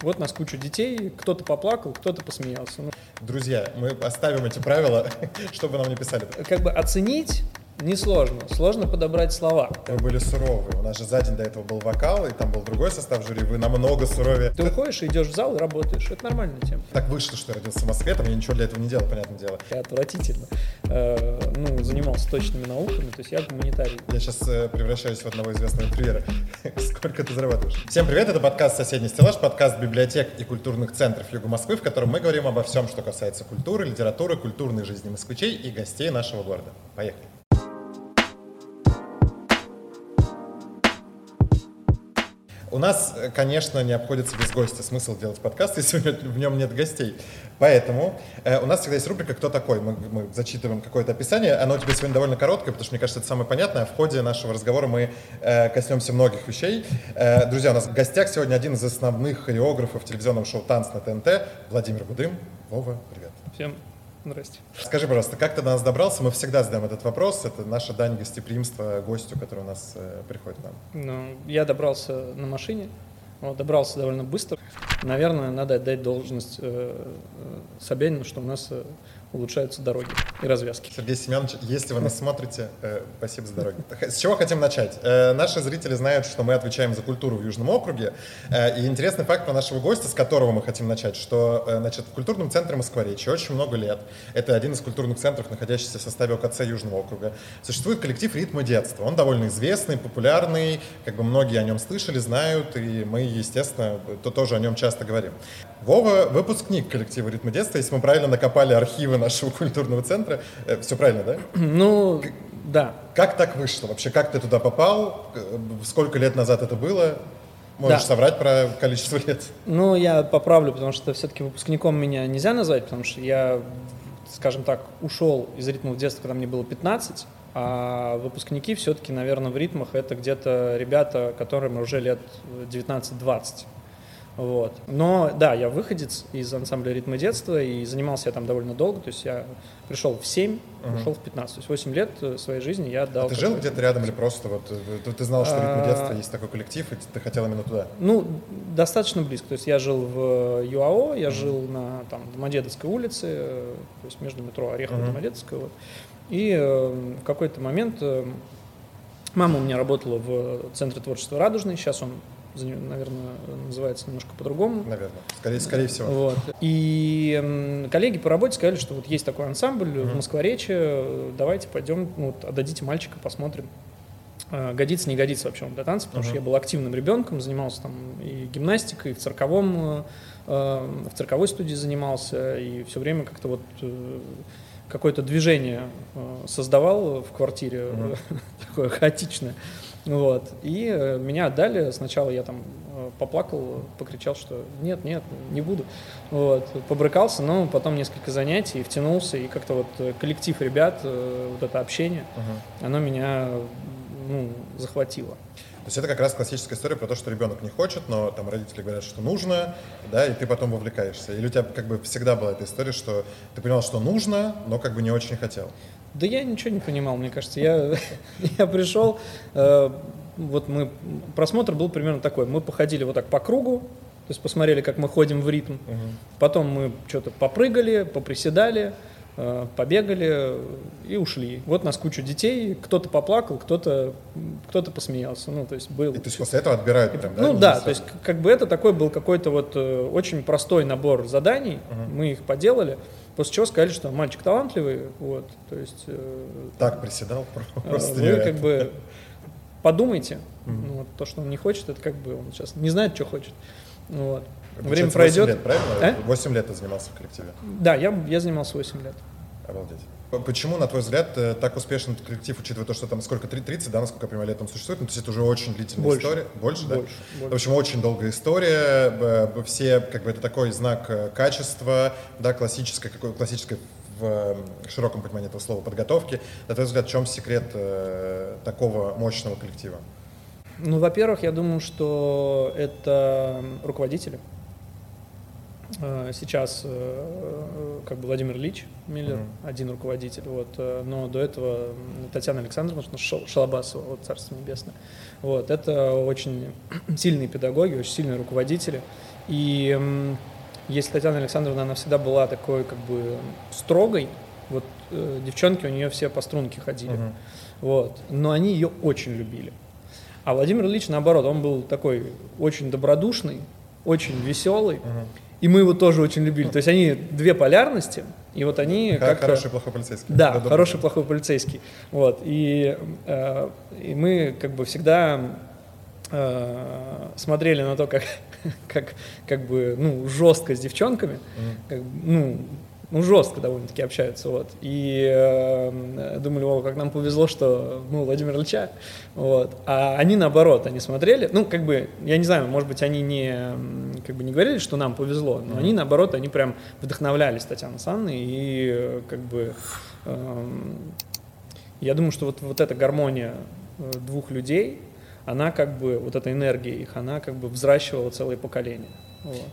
Вот нас кучу детей, кто-то поплакал, кто-то посмеялся. Ну, Друзья, мы оставим эти правила, чтобы нам не писали. как бы оценить несложно, сложно подобрать слова. Мы были суровы. У нас же за день до этого был вокал, и там был другой состав жюри. Вы намного суровее. Ты уходишь идешь в зал и работаешь. Это нормальная тема. Так вышло, что я родился в Москве, там я ничего для этого не делал, понятное дело. Я отвратительно э, ну, занимался точными науками, то есть я гуманитарий. Я сейчас э, превращаюсь в одного известного интервьюера. Сколько ты зарабатываешь? Всем привет, это подкаст «Соседний стеллаж», подкаст библиотек и культурных центров Юга Москвы, в котором мы говорим обо всем, что касается культуры, литературы, культурной жизни москвичей и гостей нашего города. Поехали. У нас, э, конечно, не обходится без гостя. Смысл делать подкаст, если в нем нет гостей. Поэтому э, у нас всегда есть рубрика «Кто такой?». Мы, мы зачитываем какое-то описание. Оно у тебя сегодня довольно короткое, потому что, мне кажется, это самое понятное. В ходе нашего разговора мы э, коснемся многих вещей. Э, друзья, у нас в гостях сегодня один из основных хореографов телевизионного шоу «Танц на ТНТ» Владимир Будым. Вова, привет. Всем здрасте. Скажи, пожалуйста, как ты до нас добрался? Мы всегда задаем этот вопрос. Это наша дань гостеприимства гостю, который у нас э, приходит к нам. Ну, я добрался на машине, вот, добрался довольно быстро. Наверное, надо отдать должность э, э, Собянину, что у нас э, улучшаются дороги и развязки. Сергей Семенович, если вы нас смотрите, э, спасибо за дороги. С чего хотим начать? Э, наши зрители знают, что мы отвечаем за культуру в Южном округе. Э, и интересный факт про нашего гостя, с которого мы хотим начать, что э, значит, в культурном центре Москворечья очень много лет. Это один из культурных центров, находящийся в составе ОКЦ Южного округа. Существует коллектив «Ритмы детства». Он довольно известный, популярный, как бы многие о нем слышали, знают, и мы, естественно, то тоже о нем часто говорим. Вова — выпускник коллектива «Ритмы детства». Если мы правильно накопали архивы нашего культурного центра, э, все правильно, да? Ну, да. Как так вышло? Вообще, как ты туда попал? Э, Сколько лет назад это было? Можешь Да. соврать про количество лет? Ну, я поправлю, потому что все-таки выпускником меня нельзя назвать, потому что я, скажем так, ушел из ритмов детства, когда мне было 15, а выпускники все-таки, наверное, в ритмах это где-то ребята, которым уже лет 19-20. Вот. Но да, я выходец из ансамбля ритмы детства и занимался я там довольно долго. То есть я пришел в 7, Мгм. ушел в 15. То есть 8 лет э, своей жизни я отдал. А ты жил где-то рядом или просто вот э, ты, ты знал, что «Ритмы А. детства» есть такой коллектив, и ты хотел именно туда? Ну, достаточно близко. То есть я жил в ЮАО, я жил на там, Домодедовской улице, э, то есть между метро Орехово и Мгм. Домодедовская. Вот. И э, в какой-то момент э, мама у меня работала в Центре творчества «Радужный», сейчас он, наверное, называется немножко по-другому. Наверное. Скорее, скорее всего. Вот. И коллеги по работе сказали, что вот есть такой ансамбль в Мгм. Москворечье, э, давайте пойдем, ну, вот, отдадите мальчика, посмотрим. Э, Годится, не годится вообще он для танца, потому что Мгм. я был активным ребенком, занимался там и гимнастикой, и в цирковом, э, э, в цирковой студии занимался, и все время как-то вот э, какое-то движение э, создавал в квартире, Мгм. такое хаотичное. Вот. И э, меня отдали. Сначала я там э, поплакал, покричал, что нет, нет, не буду. Вот. Побрыкался, но потом несколько занятий, втянулся, и как-то вот э, коллектив ребят, э, вот это общение, Мгм. оно меня ну, захватило. То есть это как раз классическая история про то, что ребенок не хочет, но там родители говорят, что нужно, да, и ты потом вовлекаешься. Или у тебя как бы всегда была эта история, что ты понимал, что нужно, но как бы не очень хотел. Да я ничего не понимал, мне кажется. Я, я пришел, э, вот мы, просмотр был примерно такой. Мы походили вот так по кругу, то есть посмотрели, как мы ходим в ритм. Потом мы что-то попрыгали, поприседали, э, побегали и ушли. Вот нас кучу детей, кто-то поплакал, кто-то кто посмеялся. Ну, то есть был... И то есть после этого отбирают прям, да? Ну да, то есть как бы это такой был какой-то вот э, очень простой набор заданий, Мгм. мы их поделали, после чего сказали, что мальчик талантливый, вот, то есть э, Так приседал, э, просто вы невероятно. как бы подумайте, ну, вот, то, что он не хочет, это как бы он сейчас не знает, что хочет, вот. Получается, Время 8 пройдет. лет, правильно? А? 8 лет ты занимался в коллективе. Да, я, я занимался 8 лет. Обалдеть. Почему, на твой взгляд, э, так успешен этот коллектив, учитывая то, что там сколько, три- 30, да, насколько я понимаю, лет он существует? Ну, то есть это уже очень длительная Больше. история. Больше, да? Больше, В больше. общем, очень долгая история. Все, как бы, это такой знак э, качества, да, классической, какой, классической в широком понимании этого слова подготовки. На твой взгляд, в чем секрет э, такого мощного коллектива? Ну, во-первых, я думаю, что это руководители. Э, сейчас э, как бы Владимир Ильич Миллер, mm-hmm. один руководитель, вот, э, но до этого Татьяна Александровна Шалабасова, вот, Царство Небесное. Вот, это очень сильные педагоги, очень сильные руководители. И если Татьяна Александровна, она всегда была такой как бы строгой, вот девчонки у нее все по струнке ходили, mm-hmm. вот, но они ее очень любили. А Владимир Ильич, наоборот, он был такой очень добродушный, очень веселый. Uh-huh. И мы его тоже очень любили. То есть они две полярности, и вот они как Хороший плохой полицейский. Да, да хороший плохой полицейский. Вот. И, э, и мы как бы всегда э, смотрели на то, как, как, как бы, ну, жестко с девчонками, mm-hmm. как, ну, ну, жестко довольно-таки общаются, вот, и э, думали, о, как нам повезло, что, ну, Владимир Ильича, вот, а они наоборот, они смотрели, ну, как бы, я не знаю, может быть, они не, как бы не говорили, что нам повезло, но mm-hmm. они наоборот, они прям вдохновлялись Татьяной Санной, и, как бы, э, я думаю, что вот, вот эта гармония э, двух людей, она как бы, вот эта энергия их, она как бы взращивала целое поколение, вот.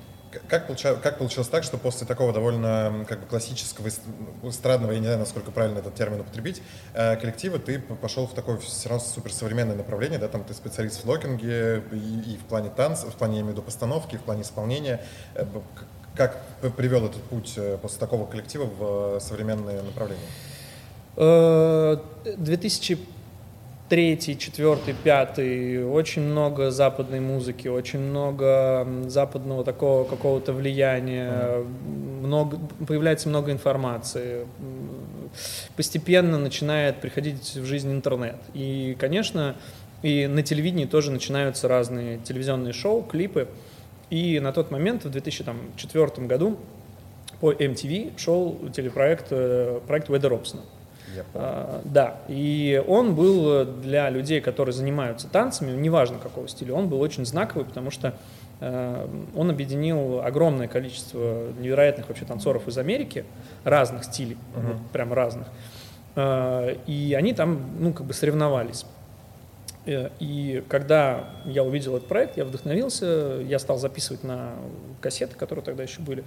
Как, получалось, как получилось так, что после такого довольно как бы классического, эстрадного, я не знаю, насколько правильно этот термин употребить, э, коллектива, ты пошел в такое все равно суперсовременное направление, да, там ты специалист в локинге и, и в плане танца, в плане, я имею в виду, постановки, в плане исполнения. Э, как привел этот путь э, после такого коллектива в современное направление? 2000 третий, четвертый, пятый, очень много западной музыки, очень много западного такого какого-то влияния, много, появляется много информации, постепенно начинает приходить в жизнь интернет. И, конечно, и на телевидении тоже начинаются разные телевизионные шоу, клипы. И на тот момент, в 2004 году, по MTV шел телепроект э, проект Уэда Робсона. А, да, и он был для людей, которые занимаются танцами, неважно какого стиля, он был очень знаковый, потому что э, он объединил огромное количество невероятных вообще танцоров из Америки, разных стилей, вот, прям разных. Э, и они там, ну, как бы соревновались. Э, и когда я увидел этот проект, я вдохновился, я стал записывать на кассеты, которые тогда еще были,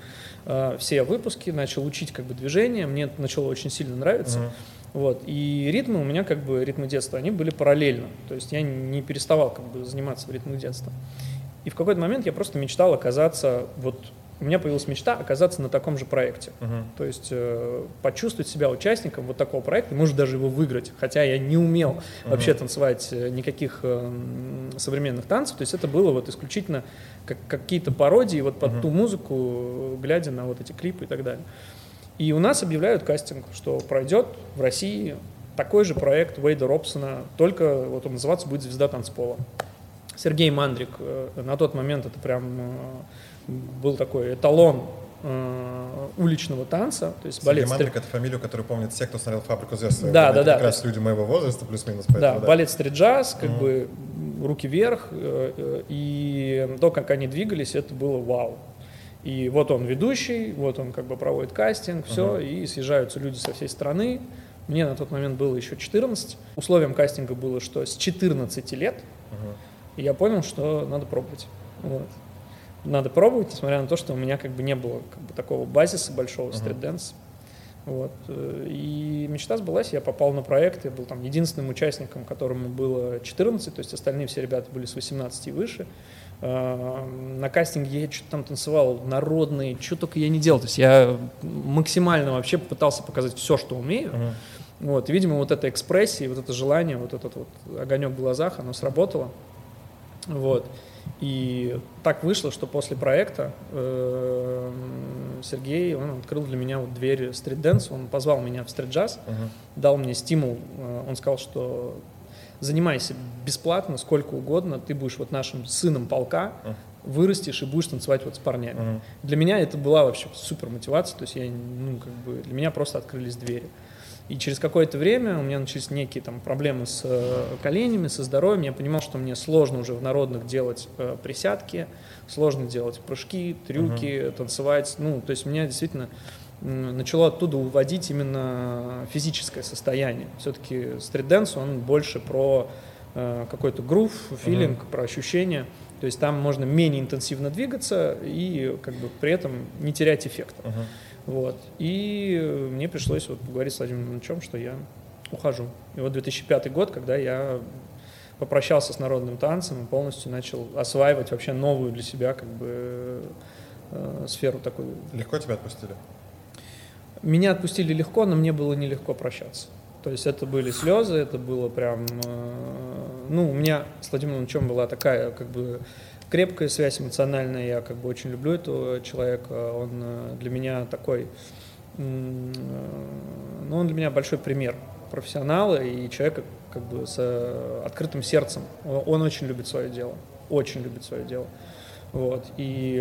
э, все выпуски, начал учить как бы движение, мне это начало очень сильно нравиться. Uh-huh. Вот. И ритмы у меня, как бы, ритмы детства, они были параллельно. То есть я не переставал как бы заниматься в ритмах детства. И в какой-то момент я просто мечтал оказаться, вот у меня появилась мечта оказаться на таком же проекте. Uh-huh. То есть э, почувствовать себя участником вот такого проекта, может даже его выиграть. Хотя я не умел uh-huh. вообще танцевать э, никаких э, современных танцев. То есть это было вот исключительно как, какие-то пародии вот под uh-huh. ту музыку, глядя на вот эти клипы и так далее. И у нас объявляют кастинг, что пройдет в России такой же проект Уэйда Робсона, только вот он называться будет «Звезда танцпола». Сергей Мандрик э, на тот момент это прям э, был такой эталон э, уличного танца, то есть балет. Мандрик это фамилию, которую помнят все, кто смотрел «Фабрику звезд». Да, да, да. Как раз люди моего возраста, плюс-минус. Да, да, балет стрит-джаз, как mm бы руки вверх, и то, как они двигались, это было вау. И вот он ведущий, вот он как бы проводит кастинг, все, uh-huh. и съезжаются люди со всей страны. Мне на тот момент было еще 14. Условием кастинга было, что с 14 лет и я понял, что надо пробовать. Вот. Надо пробовать, несмотря на то, что у меня как бы не было как бы, такого базиса большого uh-huh. стрит-дэнс. Вот. И мечта сбылась, я попал на проект, я был там единственным участником, которому было 14, то есть остальные все ребята были с 18 и выше. А, на кастинге я что-то там танцевал, народный, что только я не делал. То есть я максимально вообще пытался показать все, что умею. Uh-huh. Вот, и, видимо, вот эта экспрессия, вот это желание, вот этот вот огонек в глазах, оно сработало. Вот. И так вышло, что после проекта э, Сергей, он открыл для меня вот дверь street dance, он позвал меня в street jazz, uh-huh. дал мне стимул, э, он сказал, что занимайся бесплатно, сколько угодно, ты будешь вот нашим сыном полка, uh-huh. вырастешь и будешь танцевать вот с парнями. Uh-huh. Для меня это была вообще супер мотивация, то есть я, ну, как бы, для меня просто открылись двери. И через какое-то время у меня начались некие там проблемы с э, коленями, со здоровьем. Я понимал, что мне сложно уже в народных делать э, присядки, сложно делать прыжки, трюки, uh-huh. танцевать. Ну, то есть меня действительно начало оттуда уводить именно физическое состояние. Все-таки стрит-дэнс, он больше про э, какой-то грув, филинг, uh-huh. про ощущения. То есть там можно менее интенсивно двигаться и как бы при этом не терять эффекта. Мгм. Вот. И мне пришлось вот поговорить с Владимиром Ильичем, что я ухожу. И вот 2005 год, когда я попрощался с народным танцем и полностью начал осваивать вообще новую для себя как бы э, сферу такую. Легко тебя отпустили? Меня отпустили легко, но мне было нелегко прощаться. То есть это были слезы, это было прям... э, ну, у меня с Владимиром Ильичем была такая как бы крепкая связь эмоциональная, я как бы очень люблю этого человека, он э, для меня такой... э, Ну, он для меня большой пример профессионала и человека как бы с э, открытым сердцем. Он очень любит свое дело, очень любит свое дело. Вот. И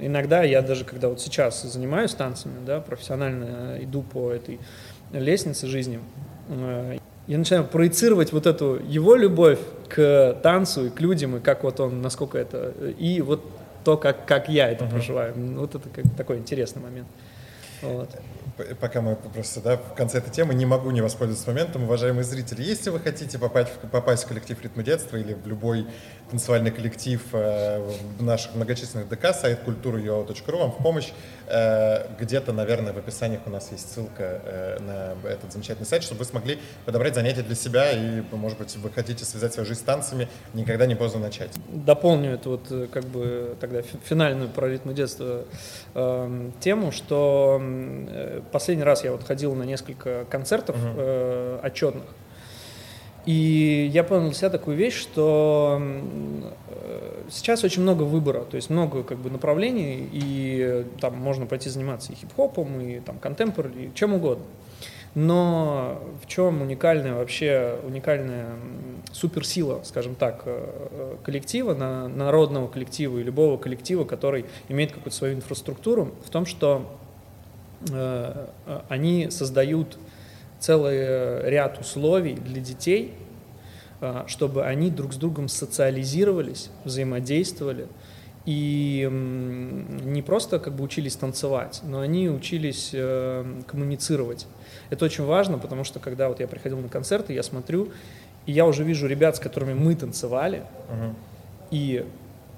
иногда я даже, когда вот сейчас занимаюсь танцами, да, профессионально иду по этой лестнице жизни, я начинаю проецировать вот эту его любовь к танцу и к людям, и как вот он, насколько это, и вот то, как, как я это Мгм. проживаю. Ну, Вот это как такой интересный момент. Вот. Пока мы просто да, в конце этой темы не могу не воспользоваться моментом, уважаемые зрители. Если вы хотите попасть в, попасть в коллектив ритма детства или в любой танцевальный коллектив э, наших многочисленных ДК, сайт культура.ua.ру вам в помощь. Э, где-то, наверное, в описаниях у нас есть ссылка э, на этот замечательный сайт, чтобы вы смогли подобрать занятия для себя и, может быть, вы хотите связать свою жизнь с танцами, никогда не поздно начать. дополню эту вот э, как бы тогда фи- финальную про ритм детства эм, тему, что э, последний раз я вот ходил на несколько концертов Мгм. э, отчетных, и я понял для себя такую вещь, что э, сейчас очень много выбора, то есть много как бы направлений, и там можно пойти заниматься и хип-хопом, и там контемпор, и чем угодно. Но в чем уникальная вообще, уникальная суперсила, скажем так, э, э, коллектива, на- народного коллектива и любого коллектива, который имеет какую-то свою инфраструктуру, в том, что они создают целый ряд условий для детей, э, чтобы они друг с другом социализировались, взаимодействовали и не просто как бы учились танцевать, но они учились э, коммуницировать. Это очень важно, потому что когда вот я приходил на концерты, я смотрю, и я уже вижу ребят, с которыми мы танцевали, Мгм. и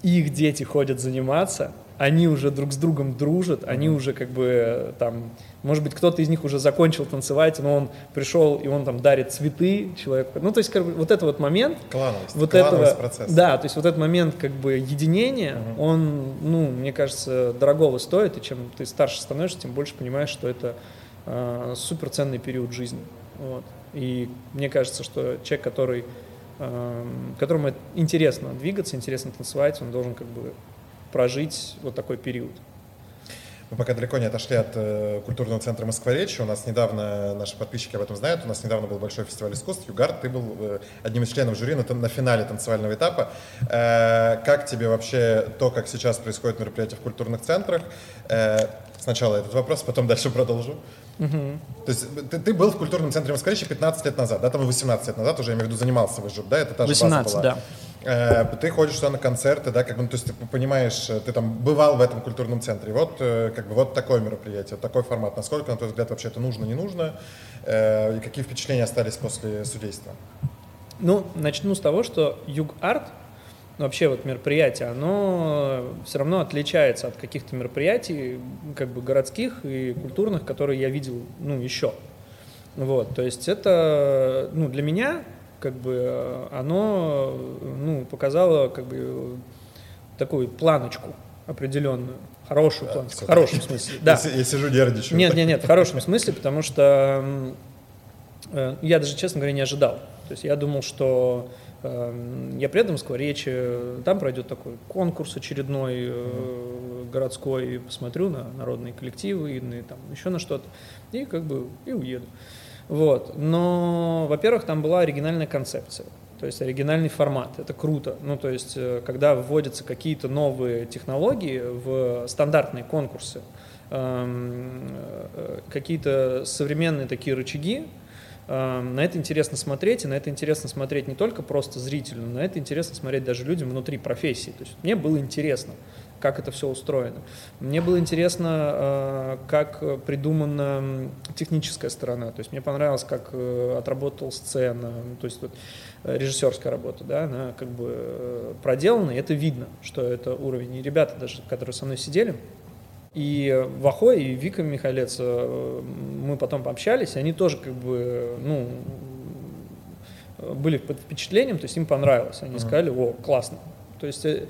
их дети ходят заниматься, они уже друг с другом дружат, они уже как бы э, там, может быть, кто-то из них уже закончил танцевать, но он пришел и он там дарит цветы человеку. Ну, то есть как бы, вот это вот момент, Клановость. вот клановость этого, процесса. да, то есть вот этот момент как бы единения, Мгм. он, ну, мне кажется, дорогого стоит, и чем ты старше становишься, тем больше понимаешь, что это э, суперценный период жизни. Вот. И мне кажется, что человек, который, эм, которому интересно двигаться, интересно танцевать, он должен как бы прожить вот такой период. Мы пока далеко не отошли от э, культурного центра Москворечья. У нас недавно, наши подписчики об этом знают, у нас недавно был большой фестиваль искусств. Югар, ты был э, одним из членов жюри на, на финале танцевального этапа. Э, как тебе вообще то, как сейчас происходит мероприятие в культурных центрах? Э, сначала этот вопрос, потом дальше продолжу. Мгм. То есть ты, ты был в культурном центре Москворечья 15 лет назад, да, там и 18 лет назад уже, я имею в виду, занимался в ИЖИП, да, это та же база 18, была. да. Э, Ты ходишь туда на концерты, да, как бы, ну, то есть ты понимаешь, э, ты там бывал в этом культурном центре. Вот, э, как бы, вот такое мероприятие, вот такой формат. Насколько, на твой взгляд, вообще это нужно, не нужно? И какие впечатления остались после судейства? Ну, начну с того, что Юг Арт, вообще вот мероприятие, оно все равно отличается от каких-то мероприятий, как бы городских и культурных, которые я видел, ну, еще. Вот, то есть это, ну, для меня, как бы, оно, ну, показало, как бы, такую планочку определенную, хорошую Да, планочку, в хорошем смысле, да. Я, си- я сижу нервничаю. Нет, нет, нет, в хорошем смысле, потому что э, я даже, честно говоря, не ожидал. То есть я думал, что я приеду в Москворечье, там пройдет такой конкурс очередной э, городской, посмотрю на народные коллективы, и на, там, еще на что-то, и как бы и уеду. Вот. Но, во-первых, там была оригинальная концепция. То есть оригинальный формат, это круто. Ну, то есть, э, когда вводятся какие-то новые технологии в стандартные конкурсы, эм, э, какие-то современные такие рычаги, эм, на это интересно смотреть, и на это интересно смотреть не только просто зрителю, но на это интересно смотреть даже людям внутри профессии. То есть мне было интересно как это все устроено. Мне было интересно, как придумана техническая сторона. То есть мне понравилось, как отработал сцена, то есть вот, режиссерская работа, да, она как бы проделана, и это видно, что это уровень. И ребята даже, которые со мной сидели, и Вахо, и Вика Михалец, мы потом пообщались, и они тоже как бы, ну, были под впечатлением, то есть им понравилось. Они сказали, о, классно. То есть э,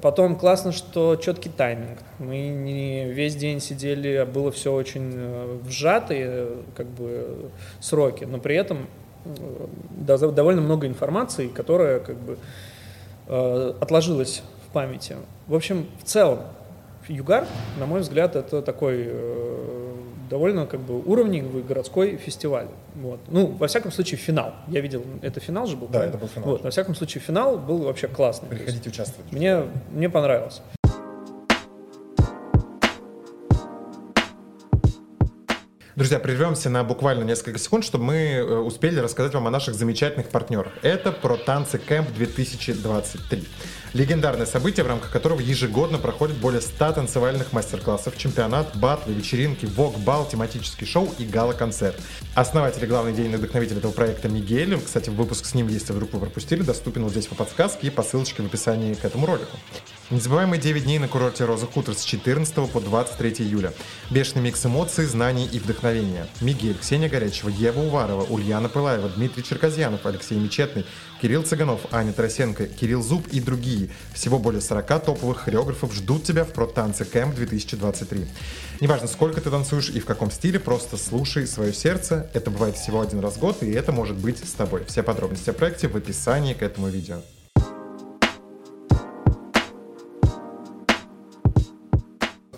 потом классно, что четкий тайминг. Мы не весь день сидели, а было все очень э, вжатые как бы сроки, но при этом э, довольно много информации, которая как бы отложилась в памяти. В общем, в целом, Югар, на мой взгляд, это такой довольно как бы уровневый городской фестиваль. Вот. Ну, во всяком случае, финал. Я видел, это финал же был? Да, правильно? это был финал. Вот, во всяком случае, финал был вообще классный. Приходите участвовать. Мне, мне понравилось. Друзья, прервемся на буквально несколько секунд, чтобы мы э, успели рассказать вам о наших замечательных партнерах. Это про танцы Кэмп 2023. Легендарное событие, в рамках которого ежегодно проходит более 100 танцевальных мастер-классов, чемпионат, батлы, вечеринки, вок-бал, тематический шоу и гала-концерт. Основатель и главный идейный вдохновитель этого проекта Мигель, кстати, выпуск с ним, если вдруг вы пропустили, доступен вот здесь по подсказке и по ссылочке в описании к этому ролику. Незабываемые 9 дней на курорте Роза Хутор с 14 по 23 июля. Бешеный микс эмоций, знаний и вдохновения. Мигель, Ксения Горячева, Ева Уварова, Ульяна Пылаева, Дмитрий Черказьянов, Алексей Мечетный, Кирилл Цыганов, Аня Тарасенко, Кирилл Зуб и другие. Всего более 40 топовых хореографов ждут тебя в Протанце Кэмп 2023. Неважно, сколько ты танцуешь и в каком стиле, просто слушай свое сердце. Это бывает всего один раз в год, и это может быть с тобой. Все подробности о проекте в описании к этому видео.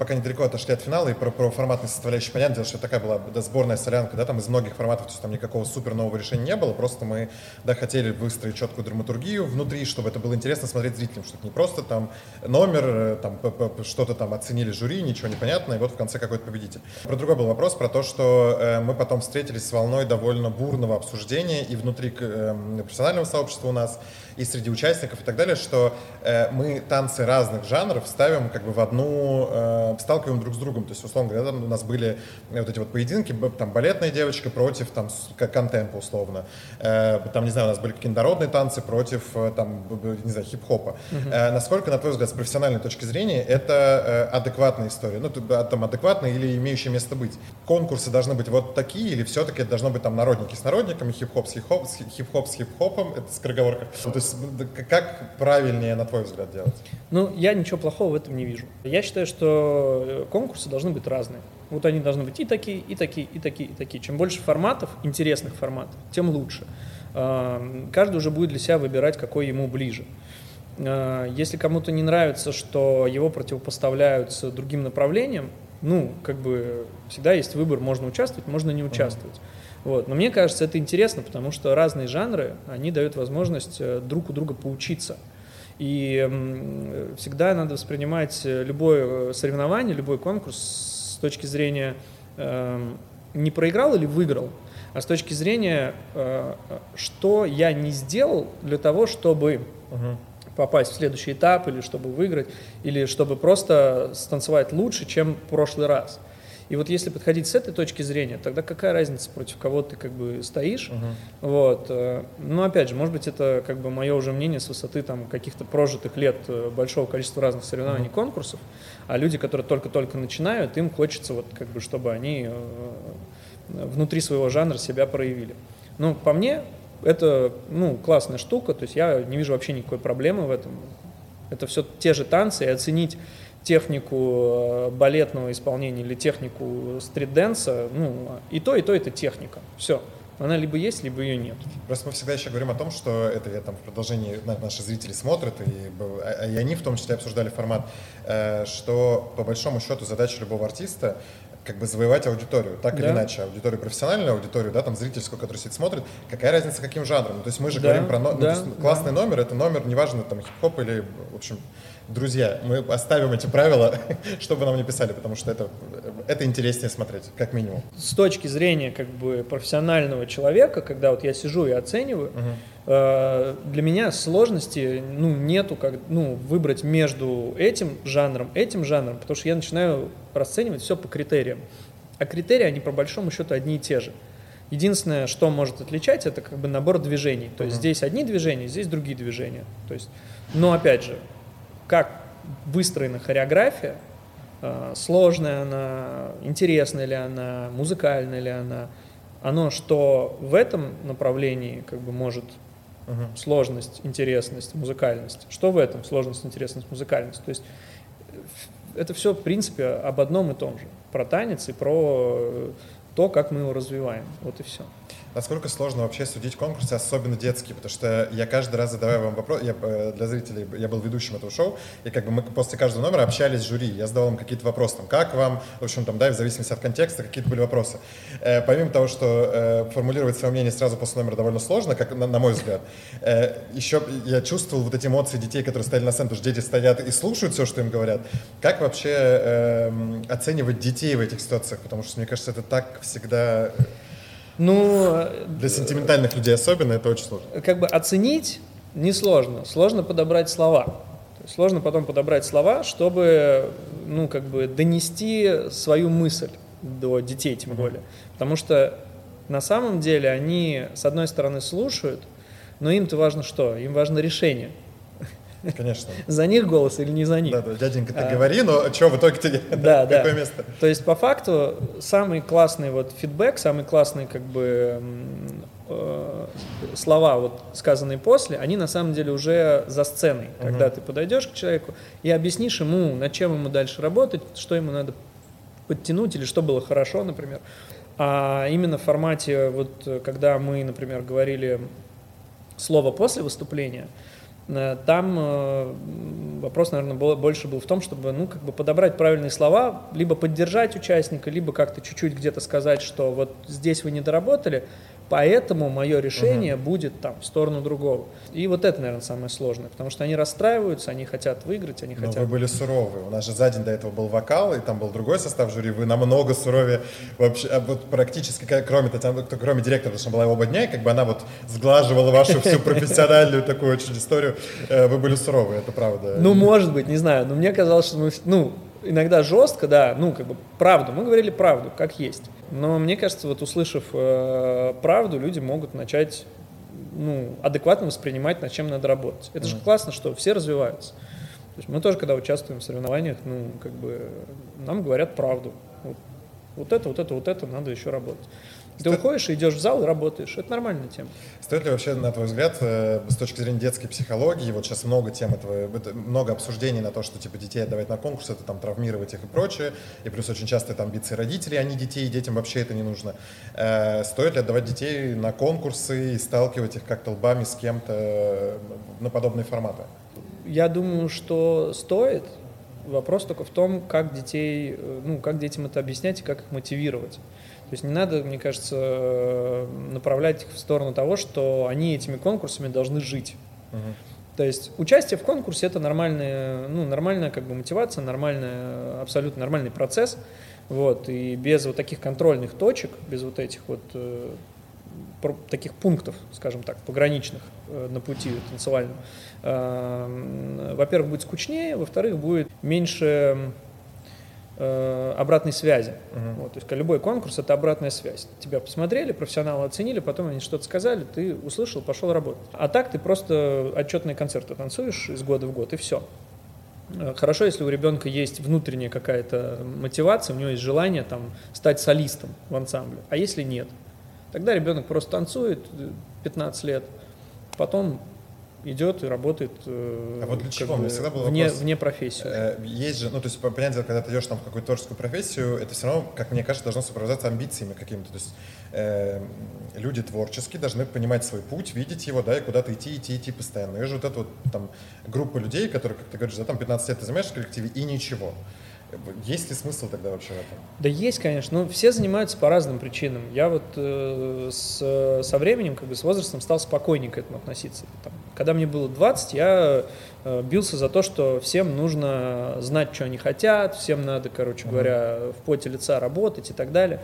Пока недалеко отошли от финала, и про, про форматные составляющие понятно, дело, что такая была да, сборная солянка, да, там из многих форматов, то есть там никакого супер нового решения не было, просто мы, да, хотели выстроить четкую драматургию внутри, чтобы это было интересно смотреть зрителям, чтобы не просто там номер, э, там что-то там оценили жюри, ничего не понятно, и вот в конце какой-то победитель. Про другой был вопрос, про то, что э, мы потом встретились с волной довольно бурного обсуждения и внутри э, профессионального сообщества у нас, и среди участников и так далее, что э, мы танцы разных жанров ставим как бы в одну, э, сталкиваем друг с другом. То есть, условно говоря, у нас были вот эти вот поединки, там балетная девочка против там контемпа условно. Э, там, не знаю, у нас были какие-то народные танцы против э, там, не знаю, хип-хопа. Uh-huh. Э, насколько, на твой взгляд, с профессиональной точки зрения, это э, адекватная история? Ну, там адекватная или имеющая место быть? Конкурсы должны быть вот такие или все-таки это должно быть там народники с народниками, хип-хоп с хип-хоп, хип-хоп с хип-хопом? Это скороговорка. Ну, то есть как правильнее, на твой взгляд, делать? Ну, я ничего плохого в этом не вижу. Я считаю, что э, конкурсы должны быть разные. Вот они должны быть и такие, и такие, и такие, и такие. Чем больше форматов, интересных форматов, тем лучше. А, каждый уже будет для себя выбирать, какой ему ближе. А, если кому-то не нравится, что его противопоставляют с другим направлением, ну, как бы всегда есть выбор, можно участвовать, можно не участвовать. Mm-hmm. Вот. Но мне кажется, это интересно, потому что разные жанры, они дают возможность э, друг у друга поучиться. И всегда надо воспринимать э, любое э, соревнование, любой конкурс с точки зрения эм, не проиграл или выиграл, а с точки зрения, что я не сделал для того, чтобы угу. попасть в следующий этап, или чтобы выиграть, или чтобы просто станцевать лучше, чем в прошлый раз. И вот если подходить с этой точки зрения, тогда какая разница, против кого ты как бы стоишь? Uh-huh. Вот. Э, но опять же, может быть, это как бы мое уже мнение с высоты там каких-то прожитых лет э, большого количества разных соревнований, uh-huh. конкурсов. А люди, которые только-только начинают, им хочется вот как бы, чтобы они э, внутри своего жанра себя проявили. Ну, по мне, это, ну, классная штука, то есть я не вижу вообще никакой проблемы в этом. Это все те же танцы, и оценить технику э, балетного исполнения или технику стрит-дэнса, ну, и то, и то это техника. Все. Она либо есть, либо ее нет. Просто мы всегда еще говорим о том, что это я там в продолжении наши зрители смотрят, и, а, и они в том числе обсуждали формат, э, что по большому счету задача любого артиста как бы завоевать аудиторию, так да. или иначе, аудиторию профессиональную, аудиторию, да, там зрительскую, которая сидит смотрит, какая разница каким жанром, ну, то есть мы же да, говорим про, но... да, ну, классный да. номер, это номер, неважно, там хип-хоп или, в общем, друзья, мы оставим эти правила, чтобы нам не писали, потому что это, это интереснее смотреть, как минимум. С точки зрения как бы профессионального человека, когда вот я сижу и оцениваю, угу. э, для меня сложности ну, нету как, ну, выбрать между этим жанром, этим жанром, потому что я начинаю расценивать все по критериям. А критерии, они по большому счету одни и те же. Единственное, что может отличать, это как бы набор движений. То есть uh-huh. здесь одни движения, здесь другие движения. То есть, но опять же, как выстроена хореография, э, сложная она, интересная ли она, музыкальная ли она, оно что в этом направлении как бы может uh-huh. сложность, интересность, музыкальность, что в этом сложность, интересность, музыкальность. То есть это все, в принципе, об одном и том же. Про танец и про то, как мы его развиваем. Вот и все. Насколько сложно вообще судить конкурсы, особенно детские, потому что я каждый раз задаваю вам вопрос, я, э, для зрителей, я был ведущим этого шоу, и как бы мы после каждого номера общались с жюри, я задавал им какие-то вопросы, там, как вам, в общем, там, да, в зависимости от контекста, какие-то были вопросы. Э, помимо того, что э, формулировать свое мнение сразу после номера довольно сложно, как на, на мой взгляд, э, еще я чувствовал вот эти эмоции детей, которые стояли на сцене, потому что дети стоят и слушают все, что им говорят. Как вообще э, оценивать детей в этих ситуациях? Потому что, мне кажется, это так всегда ну, Для сентиментальных людей особенно это очень сложно. Как бы оценить несложно, сложно подобрать слова. Сложно потом подобрать слова, чтобы, ну, как бы донести свою мысль до детей, тем более. Потому что на самом деле они, с одной стороны, слушают, но им-то важно что? Им важно решение. Конечно. За них голос или не за них? Да, да, дяденька, ты а, говори, но что в итоге тебе? Да, да. Какое место? То есть по факту самый классный вот фидбэк, самый классный как бы э, слова вот сказанные после, они на самом деле уже за сценой, угу. когда ты подойдешь к человеку и объяснишь ему, над чем ему дальше работать, что ему надо подтянуть или что было хорошо, например. А именно в формате вот когда мы, например, говорили слово после выступления, там э, вопрос, наверное, больше был в том, чтобы ну, как бы подобрать правильные слова, либо поддержать участника, либо как-то чуть-чуть где-то сказать, что вот здесь вы не доработали, Поэтому мое решение угу. будет там в сторону другого. И вот это, наверное, самое сложное, потому что они расстраиваются, они хотят выиграть, они Но хотят. Вы были суровы. У нас же за день до этого был вокал, и там был другой состав жюри. Вы намного суровее вообще, а вот практически, кроме Татьяны, кроме директора, потому что была оба дня, и как бы она вот сглаживала вашу всю профессиональную такую очень историю. Э, вы были суровы, это правда. Ну, может быть, не знаю. Но мне казалось, что мы, ну, иногда жестко, да, ну, как бы правду. Мы говорили правду, как есть. Но мне кажется, вот услышав э, правду, люди могут начать ну, адекватно воспринимать, над чем надо работать. Это mm. же классно, что все развиваются. То есть мы тоже, когда участвуем в соревнованиях, ну, как бы нам говорят правду. Вот, вот это, вот это, вот это надо еще работать. Ты уходишь и идешь в зал и работаешь. Это нормальная тема. Стоит ли вообще, на твой взгляд, э, с точки зрения детской психологии, вот сейчас много тем этого, много обсуждений на то, что типа детей отдавать на конкурс, это там травмировать их и прочее, и плюс очень часто это амбиции родителей, а не детей, и детям вообще это не нужно. Э, стоит ли отдавать детей на конкурсы и сталкивать их как-то лбами с кем-то э, на подобные форматы? Я думаю, что стоит. Вопрос только в том, как детей, ну, как детям это объяснять и как их мотивировать. То есть не надо, мне кажется, направлять их в сторону того, что они этими конкурсами должны жить. Угу. То есть участие в конкурсе это нормальная, ну, нормальная как бы мотивация, нормальная, абсолютно нормальный процесс. Вот, и без вот таких контрольных точек, без вот этих вот э, таких пунктов, скажем так, пограничных э, на пути танцевальном, э, во-первых, будет скучнее, во-вторых, будет меньше Э, обратной связи. Uh-huh. Вот, то есть любой конкурс это обратная связь. Тебя посмотрели, профессионалы оценили, потом они что-то сказали, ты услышал, пошел работать. А так ты просто отчетные концерты танцуешь из года в год и все. Э, хорошо, если у ребенка есть внутренняя какая-то мотивация, у него есть желание там, стать солистом в ансамбле. А если нет, тогда ребенок просто танцует 15 лет, потом идет и работает а вот для чего? Бы, всегда был вне, вопрос, вне профессии. Э, есть же, ну, то есть, понятно, когда ты идешь там в какую-то творческую профессию, это все равно, как мне кажется, должно сопровождаться амбициями какими-то. То есть э, люди творческие должны понимать свой путь, видеть его, да, и куда-то идти, идти, идти постоянно. И же вот эта вот там группа людей, которые, как ты говоришь, за там 15 лет ты занимаешься в коллективе, и ничего. Есть ли смысл тогда вообще в этом? Да есть, конечно. Но все занимаются по разным причинам. Я вот э, с, со временем, как бы с возрастом стал спокойнее к этому относиться. Там, когда мне было 20, я э, бился за то, что всем нужно знать, что они хотят, всем надо, короче uh-huh. говоря, в поте лица работать и так далее.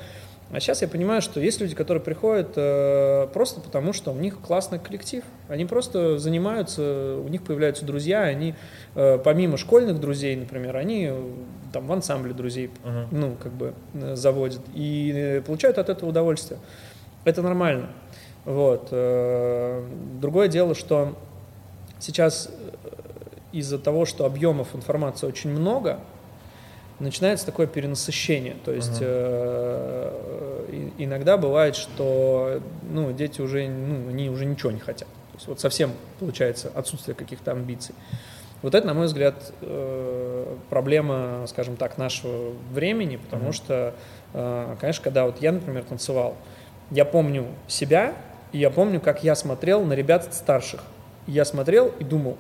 А сейчас я понимаю, что есть люди, которые приходят э, просто потому, что у них классный коллектив. Они просто занимаются, у них появляются друзья, они э, помимо школьных друзей, например, они э, там в ансамбле друзей, Мгм. ну, как бы э, заводят и э, получают от этого удовольствие. Это нормально. Вот. э, Другое дело, что сейчас э, из-за того, что объемов информации очень много, начинается такое перенасыщение. То есть Мгм. э, иногда бывает, что ну, дети уже, ну, они уже ничего не хотят. То есть вот совсем получается отсутствие каких-то амбиций. Вот это, на мой взгляд, э, проблема, скажем так, нашего времени, потому Мгм. что, э, конечно, когда вот я, например, танцевал, я помню себя, и я помню, как я смотрел на ребят старших. Я смотрел и думал,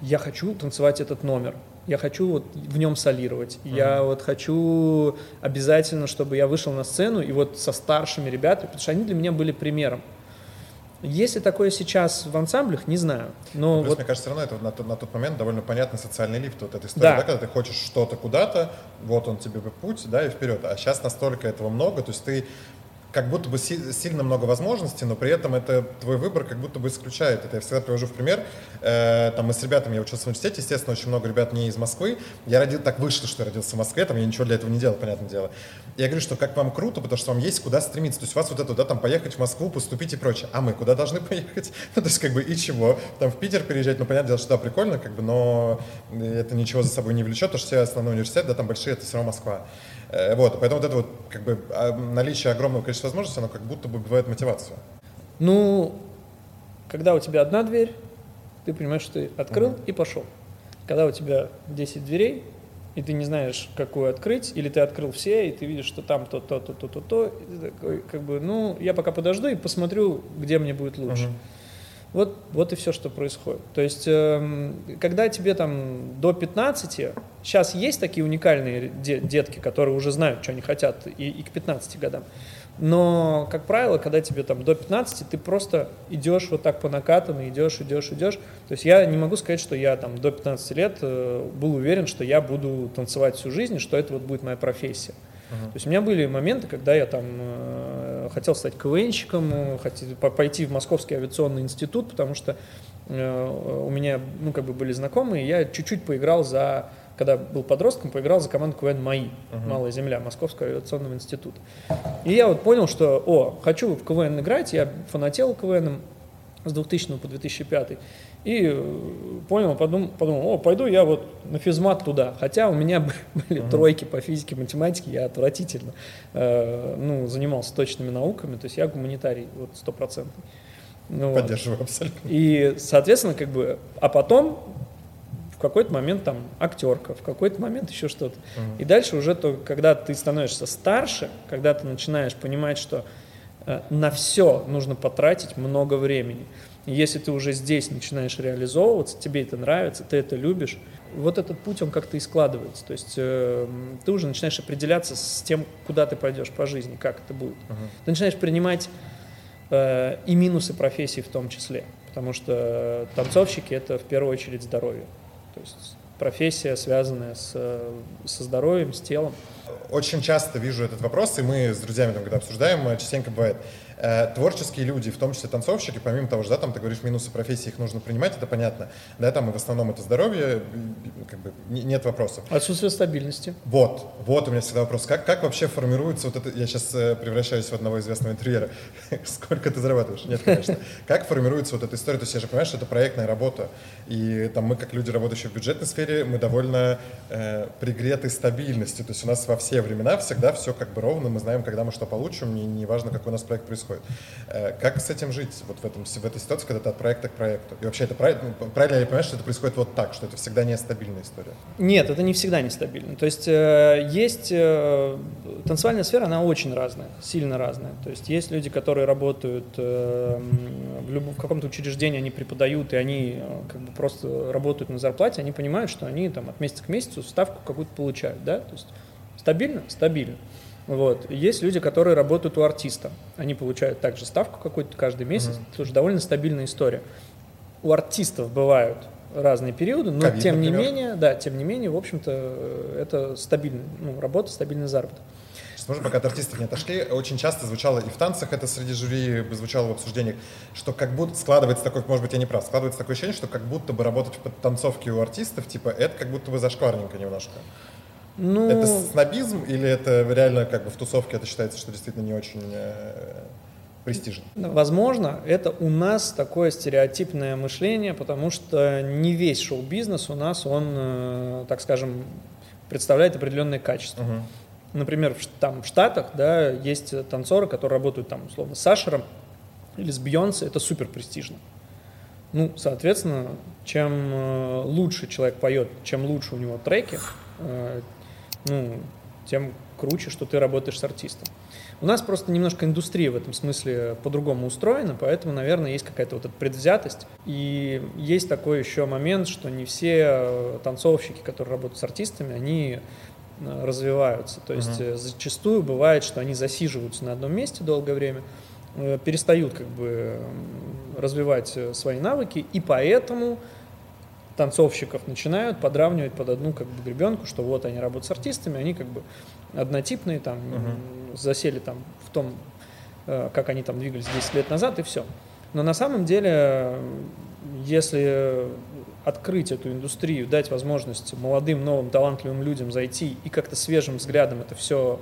я хочу танцевать этот номер, я хочу вот в нем солировать, я Мгм. вот хочу обязательно, чтобы я вышел на сцену и вот со старшими ребятами, потому что они для меня были примером. Есть ли такое сейчас в ансамблях, не знаю. Но Плюс, вот мне кажется, все равно это на, тот- на тот момент довольно понятный социальный лифт. Вот эта история, Да. да, когда ты хочешь что-то куда-то, вот он тебе путь, да, и вперед. А сейчас настолько этого много, то есть ты как будто бы си- сильно много возможностей, но при этом это твой выбор как будто бы исключает. Это я всегда привожу в пример. Э, там мы с ребятами, я учился в университете, естественно, очень много ребят не из Москвы. Я родил, так вышло, что я родился в Москве, там я ничего для этого не делал, понятное дело. Я говорю, что как вам круто, потому что вам есть куда стремиться. То есть у вас вот это, да, там поехать в Москву, поступить и прочее. А мы куда должны поехать? Ну, то есть как бы и чего? Там в Питер переезжать, ну, понятное дело, что да, прикольно, как бы, но это ничего за собой не влечет, потому что все основной университет, да, там большие, это все равно Москва. Э, Вот, поэтому вот это вот, как бы, а, наличие огромного количества возможностей, оно как будто бы убивает мотивацию. Ну, когда у тебя одна дверь, ты понимаешь, что ты открыл Мгм. и пошел. Когда у тебя 10 дверей, и ты не знаешь, какую открыть, или ты открыл все, и ты видишь, что там то, то, то, то, то, то, и ты такой, как бы, ну, я пока подожду и посмотрю, где мне будет лучше. Мгм. Вот, вот и все, что происходит. То есть, эм, когда тебе там до 15, сейчас есть такие уникальные де- детки, которые уже знают, что они хотят, и, и к 15 годам. Но, как правило, когда тебе там до 15, ты просто идешь вот так по накатанной, идешь, идешь, идешь. То есть я не могу сказать, что я там до 15 лет э, был уверен, что я буду танцевать всю жизнь, что это вот будет моя профессия. Мгм. То есть у меня были моменты, когда я там э, хотел стать КВНщиком, э, хотел по- пойти в Московский авиационный институт, потому что э, у меня, ну, как бы были знакомые, я чуть-чуть поиграл за, когда был подростком, поиграл за команду КВН МАИ, Мгм. Малая Земля, Московского авиационного института. И я вот понял, что, о, хочу в КВН играть, я фанател КВНом с 2000 по 2005. И э, понял, подумал, подумал, о, пойду я вот на физмат туда. Хотя у меня были Мгм. тройки по физике, математике, я отвратительно э, ну, занимался точными науками, то есть я гуманитарий, вот стопроцентный. Ну, вот. Поддерживаю абсолютно. И, соответственно, как бы, а потом в какой-то момент там актерка, в какой-то момент еще что-то. Мгм. И дальше уже то, когда ты становишься старше, когда ты начинаешь понимать, что э, на все нужно потратить много времени. И если ты уже здесь начинаешь реализовываться, тебе это нравится, ты это любишь, вот этот путь, он как-то и складывается. То есть э, ты уже начинаешь определяться с тем, куда ты пойдешь по жизни, как это будет. Мгм. Ты начинаешь принимать э, и минусы профессии в том числе, потому что танцовщики это в первую очередь здоровье. То есть профессия, связанная с, э, со здоровьем, с телом. Очень часто вижу этот вопрос, и мы с друзьями, там, когда обсуждаем, э, частенько бывает. Э, Творческие люди, в том числе танцовщики, помимо того, что да, там ты говоришь, минусы профессии, их нужно принимать, это понятно. Да, там и в основном это здоровье, как бы не- нет вопросов. Отсутствие стабильности. Вот, вот у меня всегда вопрос. Как, как вообще формируется вот это... Я сейчас превращаюсь в одного известного интерьера. Сколько ты зарабатываешь? Нет, конечно. Как формируется вот эта история? То есть я же понимаю, что это проектная работа. И там мы, как люди, работающие в бюджетной сфере, мы довольно э, пригреты стабильностью. То есть у нас во все времена всегда все как бы ровно. Мы знаем, когда мы что получим, и неважно, какой у нас проект происходит. Э, как с этим жить вот в, этом, в этой ситуации, когда ты от проекта к проекту? И вообще это правильно, ну, правильно ли я понимаю, что это происходит вот так, что это всегда нестабильная история? Нет, это не всегда нестабильно. То есть э, есть э, танцевальная сфера, она очень разная, сильно разная. То есть есть люди, которые работают в, любом, в каком-то учреждении, они преподают, и они как бы просто работают на зарплате, они понимают, что они там от месяца к месяцу ставку какую-то получают, да, то есть стабильно, стабильно. Вот. Есть люди, которые работают у артиста. Они получают также ставку какую-то каждый месяц. Мгм. Это тоже довольно стабильная история. У артистов бывают разные периоды, но Ковид, тем например. не менее, да, тем не менее, в общем-то, это стабильная ну, работа, стабильный заработок. Сейчас, можно, пока от артистов не отошли, очень часто звучало и в танцах это среди жюри звучало в обсуждениях, что как будто складывается такой, может быть, я не прав, складывается такое ощущение, что как будто бы работать в танцовке у артистов, типа, это как будто бы зашкварненько немножко. Ну, Это снобизм или это реально как бы в тусовке это считается, что действительно не очень э, престижно? Возможно, это у нас такое стереотипное мышление, потому что не весь шоу-бизнес у нас, он, э, так скажем, представляет определенные качества. Мгм. Например, в, там в Штатах, да, есть танцоры, которые работают там, условно, с Ашером или с Бейонсе, это супер престижно. Ну, соответственно, чем э, лучше человек поет, чем лучше у него треки, э, ну, тем круче, что ты работаешь с артистом. У нас просто немножко индустрия в этом смысле по-другому устроена, поэтому, наверное, есть какая-то вот эта предвзятость. И есть такой еще момент, что не все э, танцовщики, которые работают с артистами, они э, развиваются. То есть э, зачастую бывает, что они засиживаются на одном месте долгое время, перестают как бы развивать свои навыки, и поэтому танцовщиков начинают подравнивать под одну как бы гребенку, что вот они работают с артистами, они как бы однотипные, там, Мгм. засели там в том, э, как они там двигались 10 лет назад, и все. Но на самом деле, э, если открыть эту индустрию, дать возможность молодым, новым, талантливым людям зайти и как-то свежим взглядом это все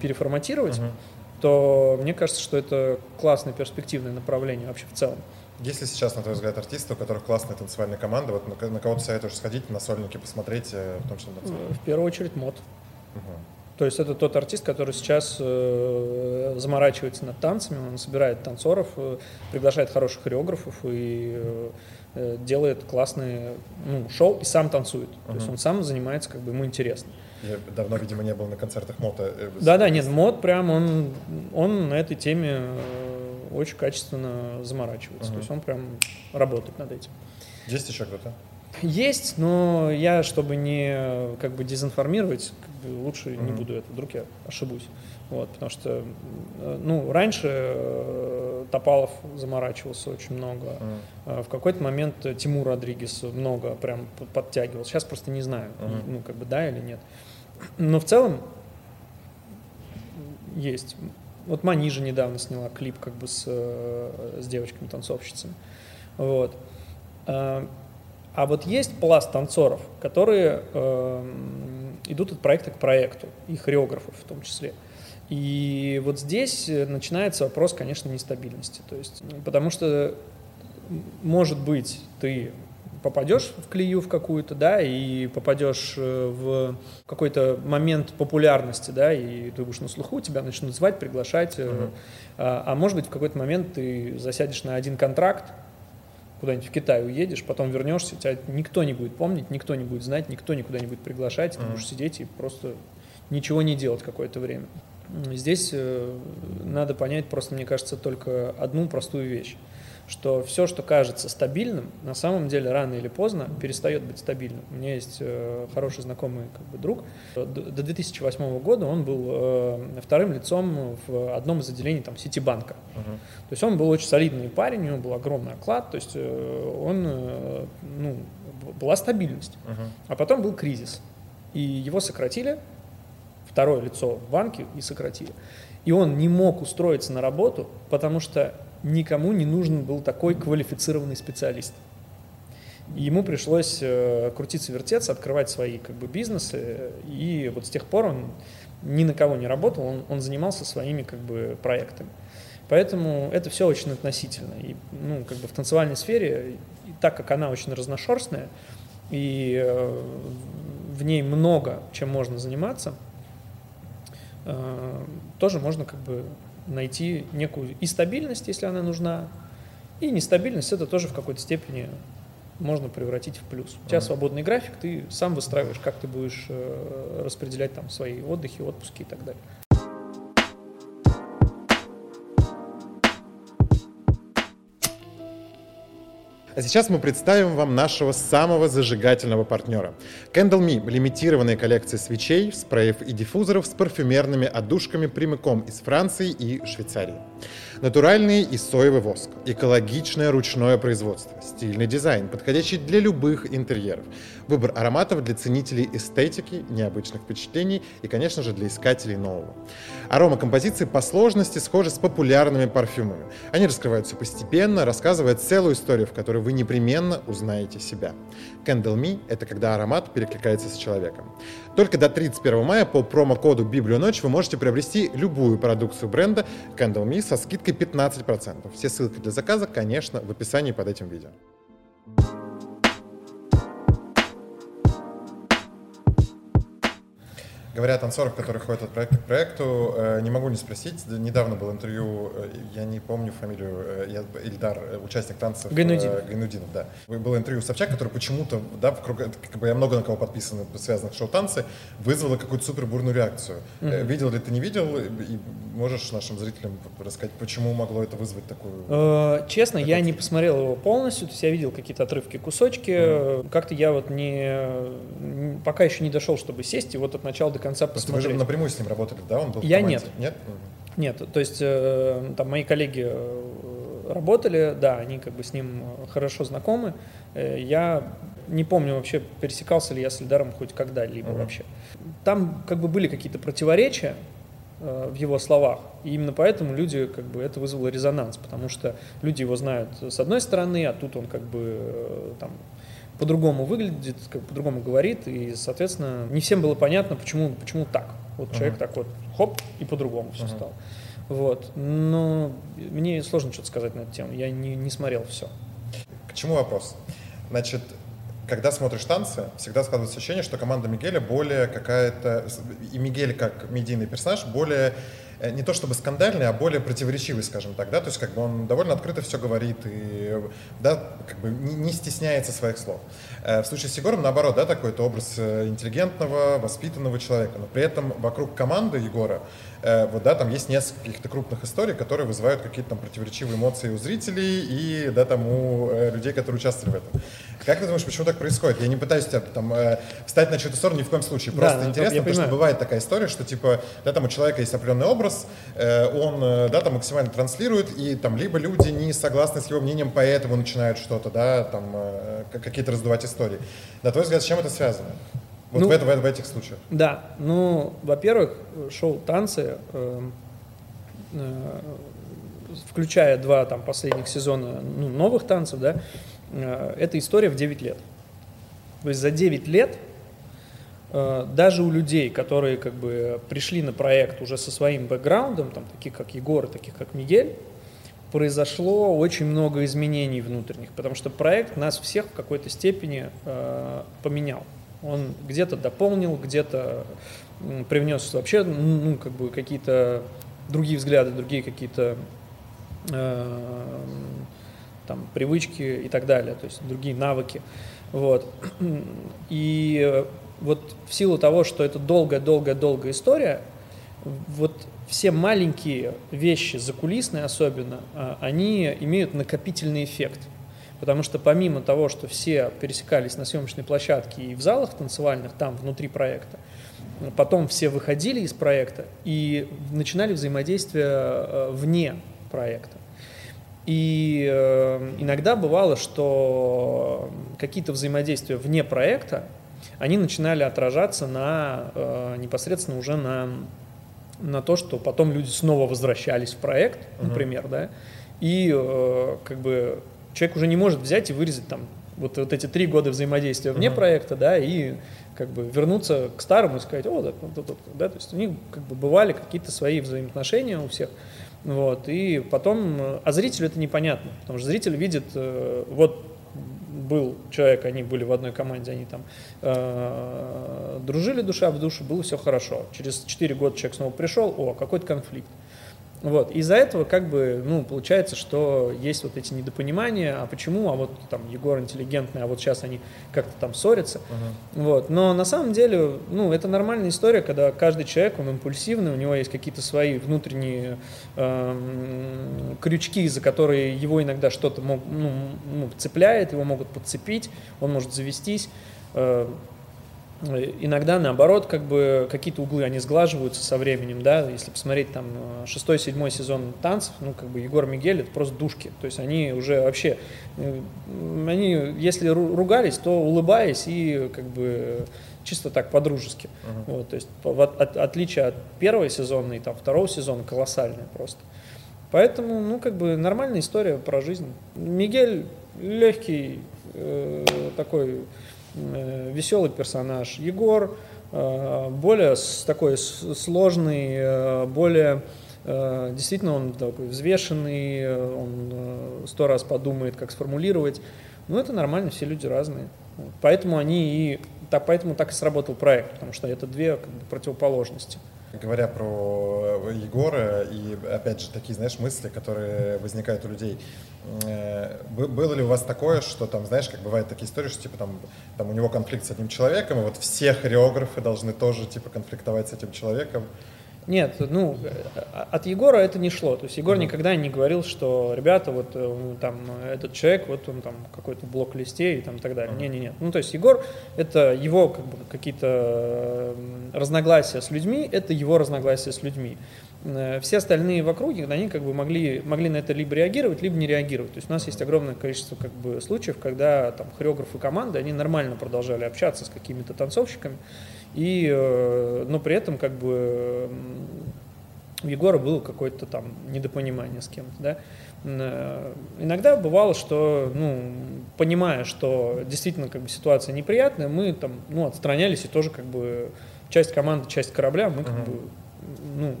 переформатировать, Мгм. то мне кажется, что это классное перспективное направление вообще в целом. Есть ли сейчас, на твой взгляд, артисты, у которых классная танцевальная команда, вот на, на кого ты советуешь сходить, на сольники посмотреть, э, в том числе на танцевальные? В первую очередь мод. Мгм. То есть это тот артист, который сейчас э, заморачивается над танцами, он собирает танцоров, э, приглашает хороших хореографов и э, э, делает классные ну, шоу и сам танцует. То есть он сам занимается, как бы ему интересно. Я давно, видимо, не был на концертах Мота. э, Да-да, нет, мод прям он, он на этой теме очень качественно заморачивается. Мгм. То есть он прям работает над этим. Есть еще кто-то? Есть, но я, чтобы не как бы дезинформировать, как бы лучше не Мгм. буду это, вдруг я ошибусь. Вот, потому что, э, ну, раньше э, Топалов заморачивался очень много. А В какой-то момент Тимур Родригес много прям подтягивал. Сейчас просто не знаю, Мгм. ну, как бы да или нет. Но в целом есть. Вот Манижа недавно сняла клип как бы с, э, с девочками-танцовщицами. Вот. А а вот есть пласт танцоров, которые эм, идут от проекта к проекту, и хореографов в том числе. И вот здесь э, начинается вопрос, конечно, нестабильности. То есть, потому что, может быть, ты попадешь в клею в какую-то, да, и попадешь э, в какой-то момент популярности, да, и ты будешь на слуху, тебя начнут звать, приглашать, Мгм. а, а может быть, в какой-то момент ты засядешь на один контракт, куда-нибудь в Китай уедешь, потом вернешься, тебя никто не будет помнить, никто не будет знать, никто никуда не будет приглашать, ты Мгм. будешь сидеть и просто ничего не делать какое-то время. Здесь э, надо понять просто, мне кажется, только одну простую вещь, что все, что кажется стабильным, на самом деле рано или поздно перестает быть стабильным. У меня есть э, хороший знакомый как бы, друг. До до 2008 года он был э, вторым лицом в одном из отделений там, Ситибанка. Мгм. То есть он был очень солидный парень, у него был огромный оклад, то есть э, он, э, ну, была стабильность. Мгм. А потом был кризис, и его сократили, второе лицо в банке и сократили. И он не мог устроиться на работу, потому что никому не нужен был такой квалифицированный специалист. Ему пришлось э, крутиться, вертеться, открывать свои как бы, бизнесы. И вот с тех пор он ни на кого не работал, он, он занимался своими как бы, проектами. Поэтому это все очень относительно. И, ну, как бы в танцевальной сфере, так как она очень разношерстная, и э, в ней много чем можно заниматься, э, тоже можно как бы найти некую и стабильность, если она нужна, и нестабильность это тоже в какой-то степени можно превратить в плюс. У тебя свободный график, ты сам выстраиваешь, как ты будешь э, распределять там свои отдыхи, отпуски и так далее. А сейчас мы представим вам нашего самого зажигательного партнера. Candle Me – лимитированная коллекция свечей, спреев и диффузоров с парфюмерными отдушками прямиком из Франции и Швейцарии. Натуральный и соевый воск, экологичное ручное производство, стильный дизайн, подходящий для любых интерьеров, выбор ароматов для ценителей эстетики, необычных впечатлений и, конечно же, для искателей нового. Арома композиции по сложности схожи с популярными парфюмами. Они раскрываются постепенно, рассказывая целую историю, в которой вы непременно узнаете себя. Candle Me — это когда аромат перекликается с человеком. Только до 31 мая по промокоду Библию ночь вы можете приобрести любую продукцию бренда Candle Me со скидкой 15%. Все ссылки для заказа, конечно, в описании под этим видео. Говоря о танцорах, которые ходят от проекта к проекту, э, не могу не спросить. Недавно было интервью, э, я не помню фамилию, э, я, Ильдар, участник танцев. Гайнудинов. Гайнудинов, да. Было интервью Собчак, который почему-то, да, вокруг, как бы я много на кого подписан, связанных шоу-танцы, вызвало какую-то супер бурную реакцию. Mm-hmm. Видел ли ты, не видел? И можешь нашим зрителям рассказать, почему могло это вызвать такую... Честно, я не посмотрел его полностью, то есть я видел какие-то отрывки, кусочки. Mm-hmm. Как-то я вот не... Пока еще не дошел, чтобы сесть, и вот от начала до конца посмотреть. Вы же напрямую с ним работали, да? Он был Я нет. Нет? Нет, то есть э, там мои коллеги э, работали, да, они как бы с ним хорошо знакомы. Э, я не помню вообще, пересекался ли я с Эльдаром хоть когда-либо uh-huh. вообще. Там как бы были какие-то противоречия в его словах, и именно поэтому люди, как бы, это вызвало резонанс, потому что люди его знают с одной стороны, а тут он как бы там по-другому выглядит, как по-другому говорит, и, соответственно, не всем было понятно, почему, почему так. Вот uh-huh. человек так вот, хоп, и по-другому все uh-huh. стало. Вот. Но мне сложно что-то сказать на эту тему. Я не, не смотрел все. К чему вопрос? Значит, когда смотришь танцы, всегда складывается ощущение, что команда Мигеля более какая-то... И Мигель как медийный персонаж более не то чтобы скандальный, а более противоречивый, скажем так, да, то есть как бы он довольно открыто все говорит и, да, как бы не, не стесняется своих слов. Э, в случае с Егором, наоборот, да, такой-то образ э, интеллигентного, воспитанного человека, но при этом вокруг команды Егора вот, да, там есть несколько каких-то крупных историй, которые вызывают какие-то там противоречивые эмоции у зрителей и, да, там у людей, которые участвовали в этом. Как ты думаешь, почему так происходит? Я не пытаюсь тебя там э, встать на чью-то сторону ни в коем случае. Просто да, интересно, потому что бывает такая история, что типа, да, там у человека есть определенный образ, э, он, э, да, там максимально транслирует, и там либо люди не согласны с его мнением, поэтому начинают что-то, да, там э, какие-то раздувать истории. На твой взгляд, с чем это связано? Вот ну, в, это, в, в этих случаях. Да, ну, во-первых, шоу «Танцы», э, э, включая два там последних сезона ну, новых танцев, да, Э, это история в 9 лет. То есть за 9 лет э, даже у людей, которые как бы пришли на проект уже со своим бэкграундом, там, таких как Егор, таких как Мигель, произошло очень много изменений внутренних, потому что проект нас всех в какой-то степени э, поменял. Он где-то дополнил, где-то привнес вообще ну, как бы какие-то другие взгляды, другие какие-то э, там, привычки и так далее, то есть другие навыки. Вот. И вот в силу того, что это долгая-долгая-долгая история, вот все маленькие вещи, закулисные особенно, а, они имеют накопительный эффект. Потому что помимо того, что все пересекались на съемочной площадке и в залах танцевальных, там, внутри проекта, потом все выходили из проекта и начинали взаимодействие э, вне проекта. И э, иногда бывало, что какие-то взаимодействия вне проекта, они начинали отражаться на, э, непосредственно уже на, на то, что потом люди снова возвращались в проект, uh-huh. например, да, и как бы человек уже не может взять и вырезать там вот, вот эти три года взаимодействия вне uh-huh. проекта, да, и как бы вернуться к старому и сказать, о, да, да, да, да, то есть у них как бы бывали какие-то свои взаимоотношения у всех, вот, и потом, а зрителю это непонятно, потому что зритель видит, э, вот был человек, они были в одной команде, они там э, дружили душа в душу, было все хорошо. Через 4 года человек снова пришел, о, какой-то конфликт. Вот. Из-за этого как бы, ну, получается, что есть вот эти недопонимания, а почему, а вот там Егор интеллигентный, а вот сейчас они как-то там ссорятся. Uh-huh. Вот. Но на самом деле, ну, это нормальная история, когда каждый человек, он импульсивный, у него есть какие-то свои внутренние э, крючки, за которые его иногда что-то ну, ну, цепляет, его могут подцепить, он может завестись. Э, Иногда, наоборот, как бы какие-то углы, они сглаживаются со временем, да, если посмотреть там э, шестой, седьмой сезон танцев, ну, как бы Егор Мигель, это просто душки, то есть они уже вообще, э, они, если ругались, то улыбаясь и как бы чисто так по-дружески, uh-huh. вот, то есть от, от, отличие от первого сезона и там второго сезона колоссальное просто. Поэтому, ну, как бы нормальная история про жизнь. Мигель легкий, э, такой веселый персонаж. Егор э, более такой сложный, э, более действительно он такой взвешенный, он сто раз подумает, как сформулировать. Ну, это нормально, все люди разные. Поэтому они и так, поэтому так и сработал проект, потому что это две как бы, противоположности говоря про э, Егора и, опять же, такие, знаешь, мысли, которые возникают у людей. Э, было ли у вас такое, что там, знаешь, как бывают такие истории, что типа там, там у него конфликт с одним человеком, и вот все хореографы должны тоже типа конфликтовать с этим человеком? Нет, ну, от Егора это не шло. То есть Егор никогда не говорил, что, ребята, вот э, там этот человек, вот он там какой-то блок листе и там так далее. Не-не-не. Ну, то есть Егор, это его как бы какие-то разногласия с людьми, это его разногласия с людьми. Э, все остальные в округе, они как бы могли, могли на это либо реагировать, либо не реагировать. То есть у нас есть огромное количество как бы случаев, когда там хореографы команды, они нормально продолжали общаться с какими-то танцовщиками, и, э, но при этом как бы у Егора было какое-то там недопонимание с кем-то, да. Э, иногда бывало, что, ну, понимая, что действительно как бы ситуация неприятная, мы там, ну, отстранялись и тоже как бы часть команды, часть корабля, мы как бы, ну,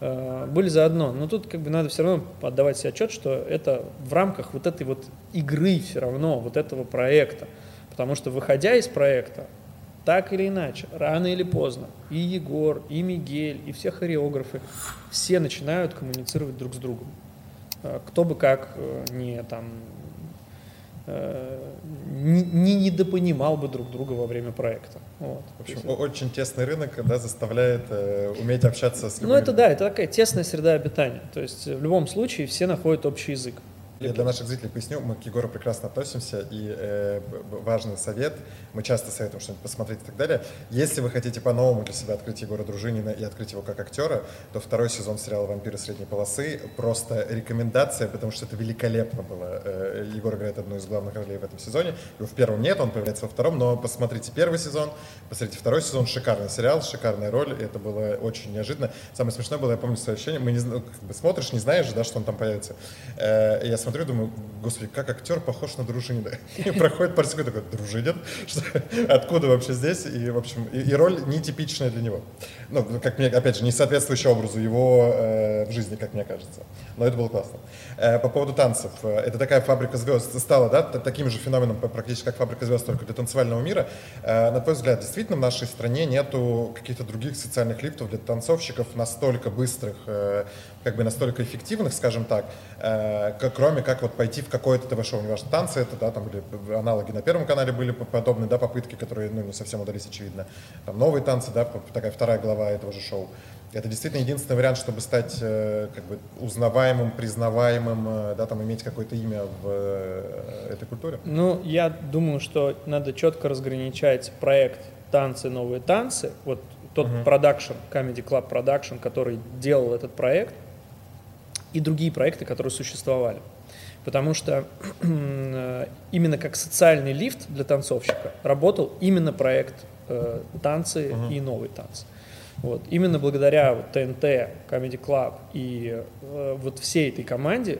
э, были заодно. Но тут как бы надо все равно отдавать себе отчет, что это в рамках вот этой вот игры все равно, вот этого проекта. Потому что выходя из проекта, так или иначе, рано или поздно, и Егор, и Мигель, и все хореографы, все начинают коммуницировать друг с другом. Э, кто бы как э, не там э, не, не недопонимал бы друг друга во время проекта. Вот. В общем, есть, очень тесный рынок, да, заставляет э, уметь общаться с людьми. Ну, это да, это такая тесная среда обитания. То есть в любом случае все находят общий язык. Я для наших зрителей поясню, мы к Егору прекрасно относимся, и э, важный совет, мы часто советуем что-нибудь посмотреть и так далее. Если вы хотите по-новому для себя открыть Егора Дружинина и открыть его как актера, то второй сезон сериала «Вампиры средней полосы» просто рекомендация, потому что это великолепно было. Э, Егор играет одну из главных ролей в этом сезоне. Его в первом нет, он появляется во втором, но посмотрите первый сезон, посмотрите второй сезон, шикарный сериал, шикарная роль, это было очень неожиданно. Самое смешное было, я помню свое ощущение, мы не, как бы смотришь, не знаешь, да, что он там появится. Э, я смотрю, думаю, господи, как актер похож на Дружинина. И проходит пару такой, Дружинин? Что, откуда вообще здесь? И, в общем, и, и роль нетипичная для него. Ну, как мне, опять же, не соответствующая образу его э, в жизни, как мне кажется. Но это было классно. Э, по поводу танцев. Э, это такая фабрика звезд стала, да, таким же феноменом практически как фабрика звезд, только для танцевального мира. Э, на твой взгляд, действительно в нашей стране нету каких-то других социальных лифтов для танцовщиков настолько быстрых, как бы настолько эффективных, скажем так, кроме как вот пойти в какое-то ТВ-шоу, неважно, танцы это, да, там были аналоги на Первом канале были подобные, да, попытки, которые, ну, не совсем удались, очевидно. Там новые танцы, да, такая вторая глава этого же шоу. Это действительно единственный вариант, чтобы стать э, как бы узнаваемым, признаваемым, э, да, там иметь какое-то имя в э, этой культуре? Ну, я думаю, что надо четко разграничать проект «Танцы, новые танцы», вот тот продакшн, uh-huh. Comedy Club Production, который делал этот проект, и другие проекты, которые существовали. Потому что именно как социальный лифт для танцовщика работал именно проект э, «Танцы» uh-huh. и «Новые танцы». Вот. Именно благодаря вот, ТНТ, Comedy Club и э, вот всей этой команде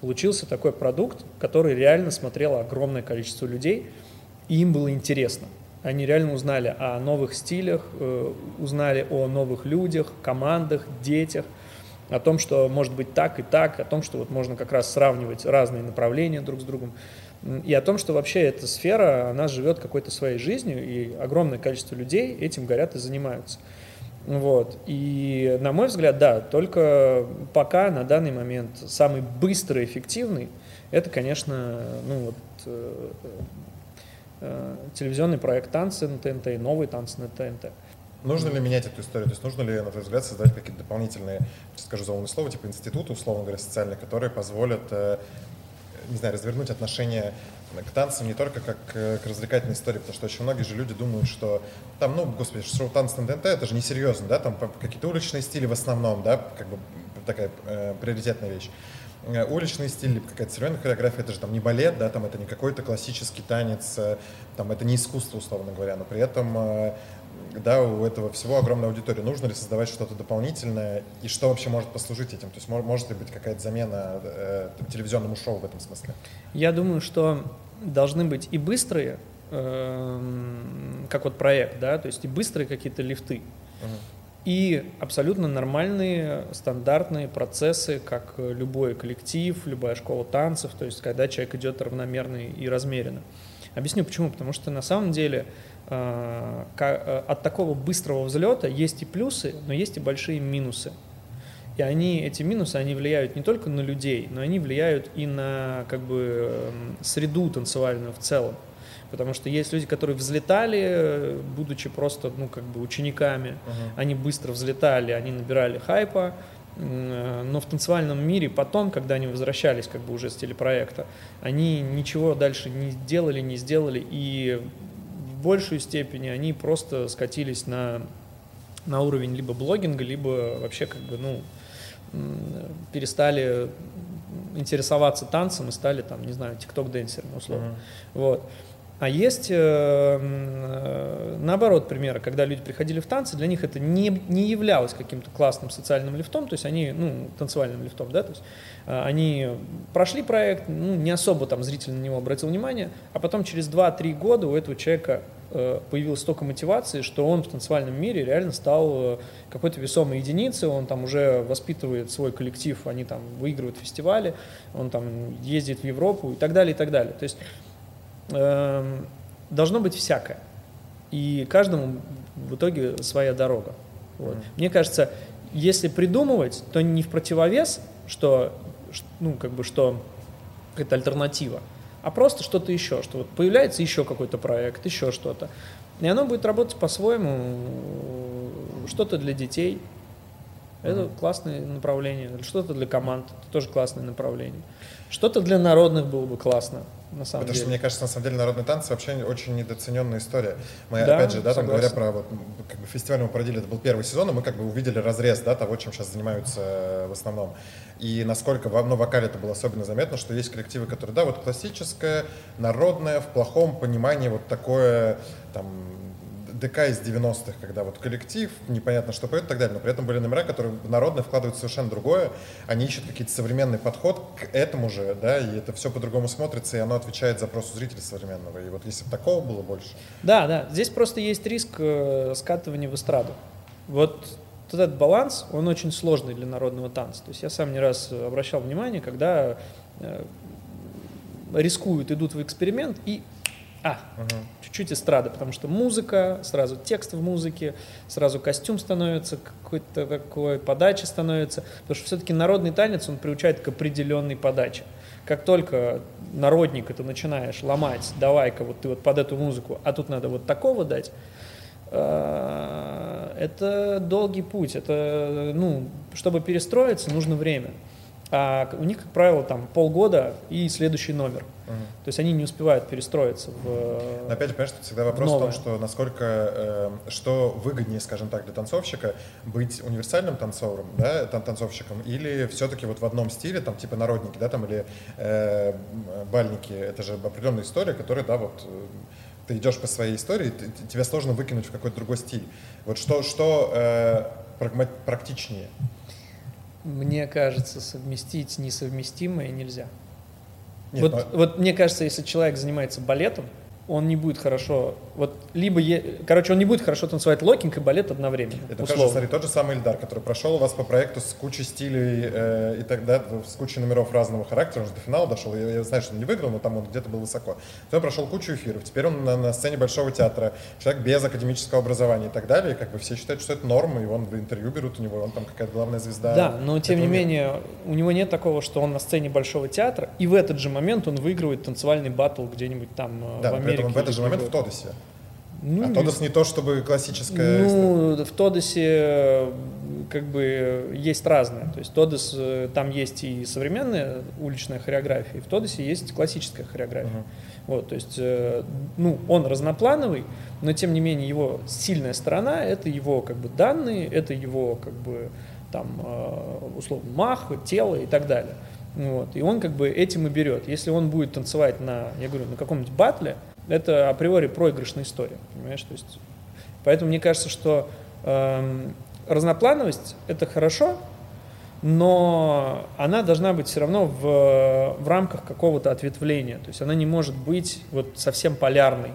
получился такой продукт, который реально смотрело огромное количество людей, и им было интересно. Они реально узнали о новых стилях, э, узнали о новых людях, командах, детях, о том, что может быть так и так, о том, что вот можно как раз сравнивать разные направления друг с другом, и о том, что вообще эта сфера, она живет какой-то своей жизнью, и огромное количество людей этим горят и занимаются. Вот. И, на мой взгляд, да, только пока на данный момент самый быстрый эффективный это, конечно, ну вот э, э, телевизионный проект «Танцы» на ТНТ и новый «Танцы» на ТНТ. Нужно ли менять эту историю? То есть нужно ли, на твой взгляд, создать какие-то дополнительные, скажу заумное слово, типа институты, условно говоря, социальные, которые позволят, э, не знаю, развернуть отношения к танцам не только как к развлекательной истории, потому что очень многие же люди думают, что там, ну, господи, шоу танцы на ТНТ, это же несерьезно, да, там какие-то уличные стили в основном, да, как бы такая э, приоритетная вещь. Э, уличный стиль, какая-то современная хореография, это же там не балет, да, там это не какой-то классический танец, э, там это не искусство, условно говоря, но при этом э, да, у этого всего огромная аудитория. Нужно ли создавать что-то дополнительное и что вообще может послужить этим? То есть может ли быть какая-то замена э, телевизионному шоу в этом смысле? Я думаю, что должны быть и быстрые, э, как вот проект, да, то есть и быстрые какие-то лифты, угу и абсолютно нормальные стандартные процессы, как любой коллектив, любая школа танцев, то есть когда человек идет равномерно и размеренно. Объясню почему. Потому что на самом деле от такого быстрого взлета есть и плюсы, но есть и большие минусы. И они, эти минусы, они влияют не только на людей, но они влияют и на как бы среду танцевальную в целом. Потому что есть люди, которые взлетали, будучи просто, ну, как бы учениками, uh-huh. они быстро взлетали, они набирали хайпа, но в танцевальном мире потом, когда они возвращались как бы уже с телепроекта, они ничего дальше не делали, не сделали, и большей степени они просто скатились на, на уровень либо блогинга, либо вообще как бы, ну, перестали интересоваться танцем и стали там, не знаю, тикток-денсером условно. Uh-huh. Вот. А есть, э, э, наоборот, примеры, когда люди приходили в танцы, для них это не, не являлось каким-то классным социальным лифтом, то есть они, ну, танцевальным лифтом, да, то есть э, они прошли проект, ну, не особо там зритель на него обратил внимание, а потом через 2-3 года у этого человека появилось столько мотивации, что он в танцевальном мире реально стал э, какой-то весомой единицей, он там уже воспитывает свой коллектив, они там выигрывают фестивали, он там ездит в Европу и так далее, и так далее. То есть э, должно быть всякое. И каждому в итоге своя дорога. Вот. Mm. Мне кажется, если придумывать, то не в противовес, что, ну, как бы, что это альтернатива, а просто что-то еще, что вот появляется еще какой-то проект, еще что-то. И оно будет работать по-своему, что-то для детей, это mm-hmm. классное направление, что-то для команд, это тоже классное направление. Что-то для народных было бы классно на самом Потому деле. что, мне кажется, на самом деле народные танцы вообще очень недооцененная история. Мы, да, опять же, да, там говоря про вот, как бы фестиваль мы проводили, это был первый сезон, и мы как бы увидели разрез, да, того, чем сейчас занимаются э, в основном. И насколько в ну, вокале это было особенно заметно, что есть коллективы, которые, да, вот классическое, народное, в плохом понимании вот такое, там, ДК из 90-х, когда вот коллектив, непонятно, что поет и так далее, но при этом были номера, которые народные вкладывают совершенно другое, они ищут какие-то современный подход к этому же, да, и это все по-другому смотрится, и оно отвечает запросу зрителя современного. И вот если бы такого было больше. Да, да, здесь просто есть риск э, скатывания в эстраду. Вот этот баланс, он очень сложный для народного танца. То есть я сам не раз обращал внимание, когда э, рискуют, идут в эксперимент и а, угу. чуть-чуть эстрада, потому что музыка, сразу текст в музыке, сразу костюм становится, какой-то такой подача становится, потому что все-таки народный танец, он приучает к определенной подаче. Как только народник это начинаешь ломать, давай-ка вот ты вот под эту музыку, а тут надо вот такого дать, э, это долгий путь, это, ну, чтобы перестроиться, нужно время. А у них, как правило, там полгода и следующий номер. Угу. То есть они не успевают перестроиться в. Но опять же, понимаешь, что всегда вопрос в, в том, что насколько э, что выгоднее, скажем так, для танцовщика быть универсальным танцором, да, тан танцовщиком, или все-таки вот в одном стиле, там типа народники, да, там или э, бальники, это же определенная история, которая, да, вот э, ты идешь по своей истории, ты, тебе сложно выкинуть в какой-то другой стиль. Вот что, что э, практичнее? Мне кажется, совместить несовместимое нельзя. Нет, вот, но... вот мне кажется, если человек занимается балетом, он не будет хорошо, вот либо, е, короче, он не будет хорошо танцевать локинг и балет одновременно. Это тоже, смотри, тот же самый Ильдар, который прошел у вас по проекту с кучей стилей э, и тогда с кучей номеров разного характера, он же до финала дошел, я, я знаю, что он не выиграл, но там он где-то был высоко. Потом прошел кучу эфиров, теперь он на, на сцене Большого театра, человек без академического образования и так далее, и как бы все считают, что это норма, и он в интервью берут у него, он там какая-то главная звезда. Да, но тем не менее, у него нет такого, что он на сцене Большого театра, и в этот же момент он выигрывает танцевальный батл где-нибудь там э, да, в Америке в этот же момент в Тодосе. Ну, а Тодос не то, чтобы классическая... Ну, история. в Тодосе как бы есть разное. То есть Тодос, э, там есть и современная уличная хореография, и в Тодосе есть классическая хореография. Uh-huh. Вот, то есть, э, ну, он разноплановый, но тем не менее его сильная сторона — это его как бы данные, это его как бы там условно мах, тело и так далее. Вот. И он как бы этим и берет. Если он будет танцевать на, я говорю, на каком-нибудь батле, это априори проигрышная история, понимаешь? То есть, поэтому мне кажется, что э, разноплановость — это хорошо, но она должна быть все равно в, в рамках какого-то ответвления. То есть она не может быть вот совсем полярной.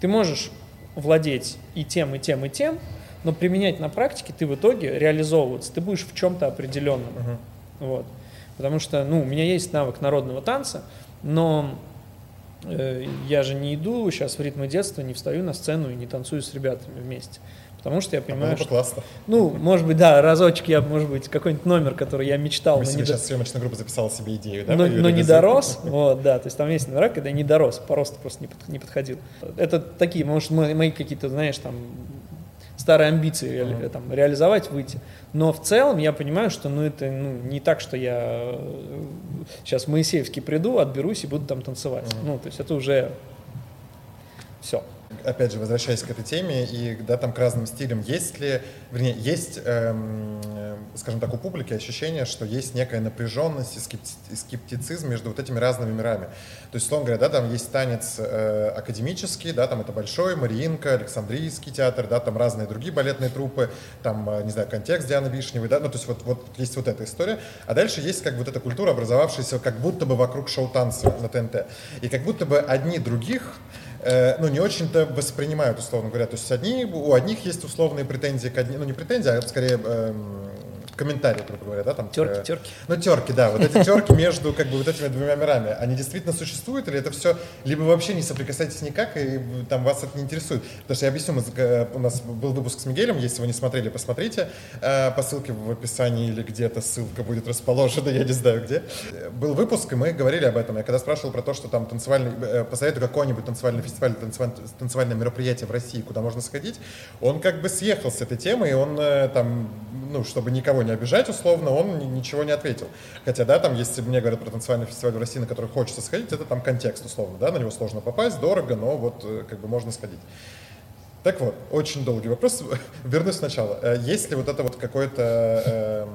Ты можешь владеть и тем, и тем, и тем, но применять на практике ты в итоге реализовываться. Ты будешь в чем-то определенном. Uh-huh. Вот. Потому что, ну, у меня есть навык народного танца, но я же не иду сейчас в ритмы детства, не встаю на сцену и не танцую с ребятами вместе. Потому что я понимаю, а что... классно. Ну, может быть, да, разочек я, может быть, какой-нибудь номер, который я мечтал. Мы себе не сейчас до... съемочная группа записала себе идею, да? Но, но не дорос, вот, да, то есть там есть номера, когда я не дорос, по росту просто не, под, не подходил. Это такие, может, мои какие-то, знаешь, там, старые амбиции mm-hmm. там, реализовать, выйти. Но в целом я понимаю, что ну, это ну, не так, что я сейчас в Моисеевский приду, отберусь и буду там танцевать. Mm-hmm. Ну, то есть это уже все опять же, возвращаясь к этой теме и да, там к разным стилям, есть ли, вернее, есть, эм, скажем так, у публики ощущение, что есть некая напряженность и, скепти и скептицизм между вот этими разными мирами. То есть, условно говоря, да, там есть танец э, академический, да, там это Большой, Мариинка, Александрийский театр, да, там разные другие балетные трупы, там, э, не знаю, контекст Дианы Вишневой, да, ну, то есть вот, вот есть вот эта история. А дальше есть как вот эта культура, образовавшаяся как будто бы вокруг шоу-танца на ТНТ. И как будто бы одни других Э, ну, не очень-то воспринимают, условно говоря. То есть одни, у одних есть условные претензии к одним, ну, не претензии, а скорее эм, комментарии, грубо говоря, да, там. Терки, э, терки. Ну, терки, да, вот эти терки между, как бы, вот этими двумя мирами, они действительно существуют, или это все, либо вообще не соприкасаетесь никак, и там вас это не интересует. Потому что я объясню, мы, э, у нас был выпуск с Мигелем, если вы не смотрели, посмотрите, э, по ссылке в описании или где-то ссылка будет расположена, я не знаю где. Был выпуск, и мы говорили об этом. Я когда спрашивал про то, что там танцевальный, э, посоветую какой-нибудь танцевальный фестиваль, танцевальное, танцевальное мероприятие в России, куда можно сходить, он как бы съехал с этой темы, и он э, там, ну, чтобы никого не обижать условно, он ничего не ответил. Хотя, да, там, если мне говорят про танцевальный фестиваль в России, на который хочется сходить, это там контекст условно, да, на него сложно попасть, дорого, но вот э, как бы можно сходить. Так вот, очень долгий вопрос. Вернусь сначала. Э, есть ли вот это вот какое-то э,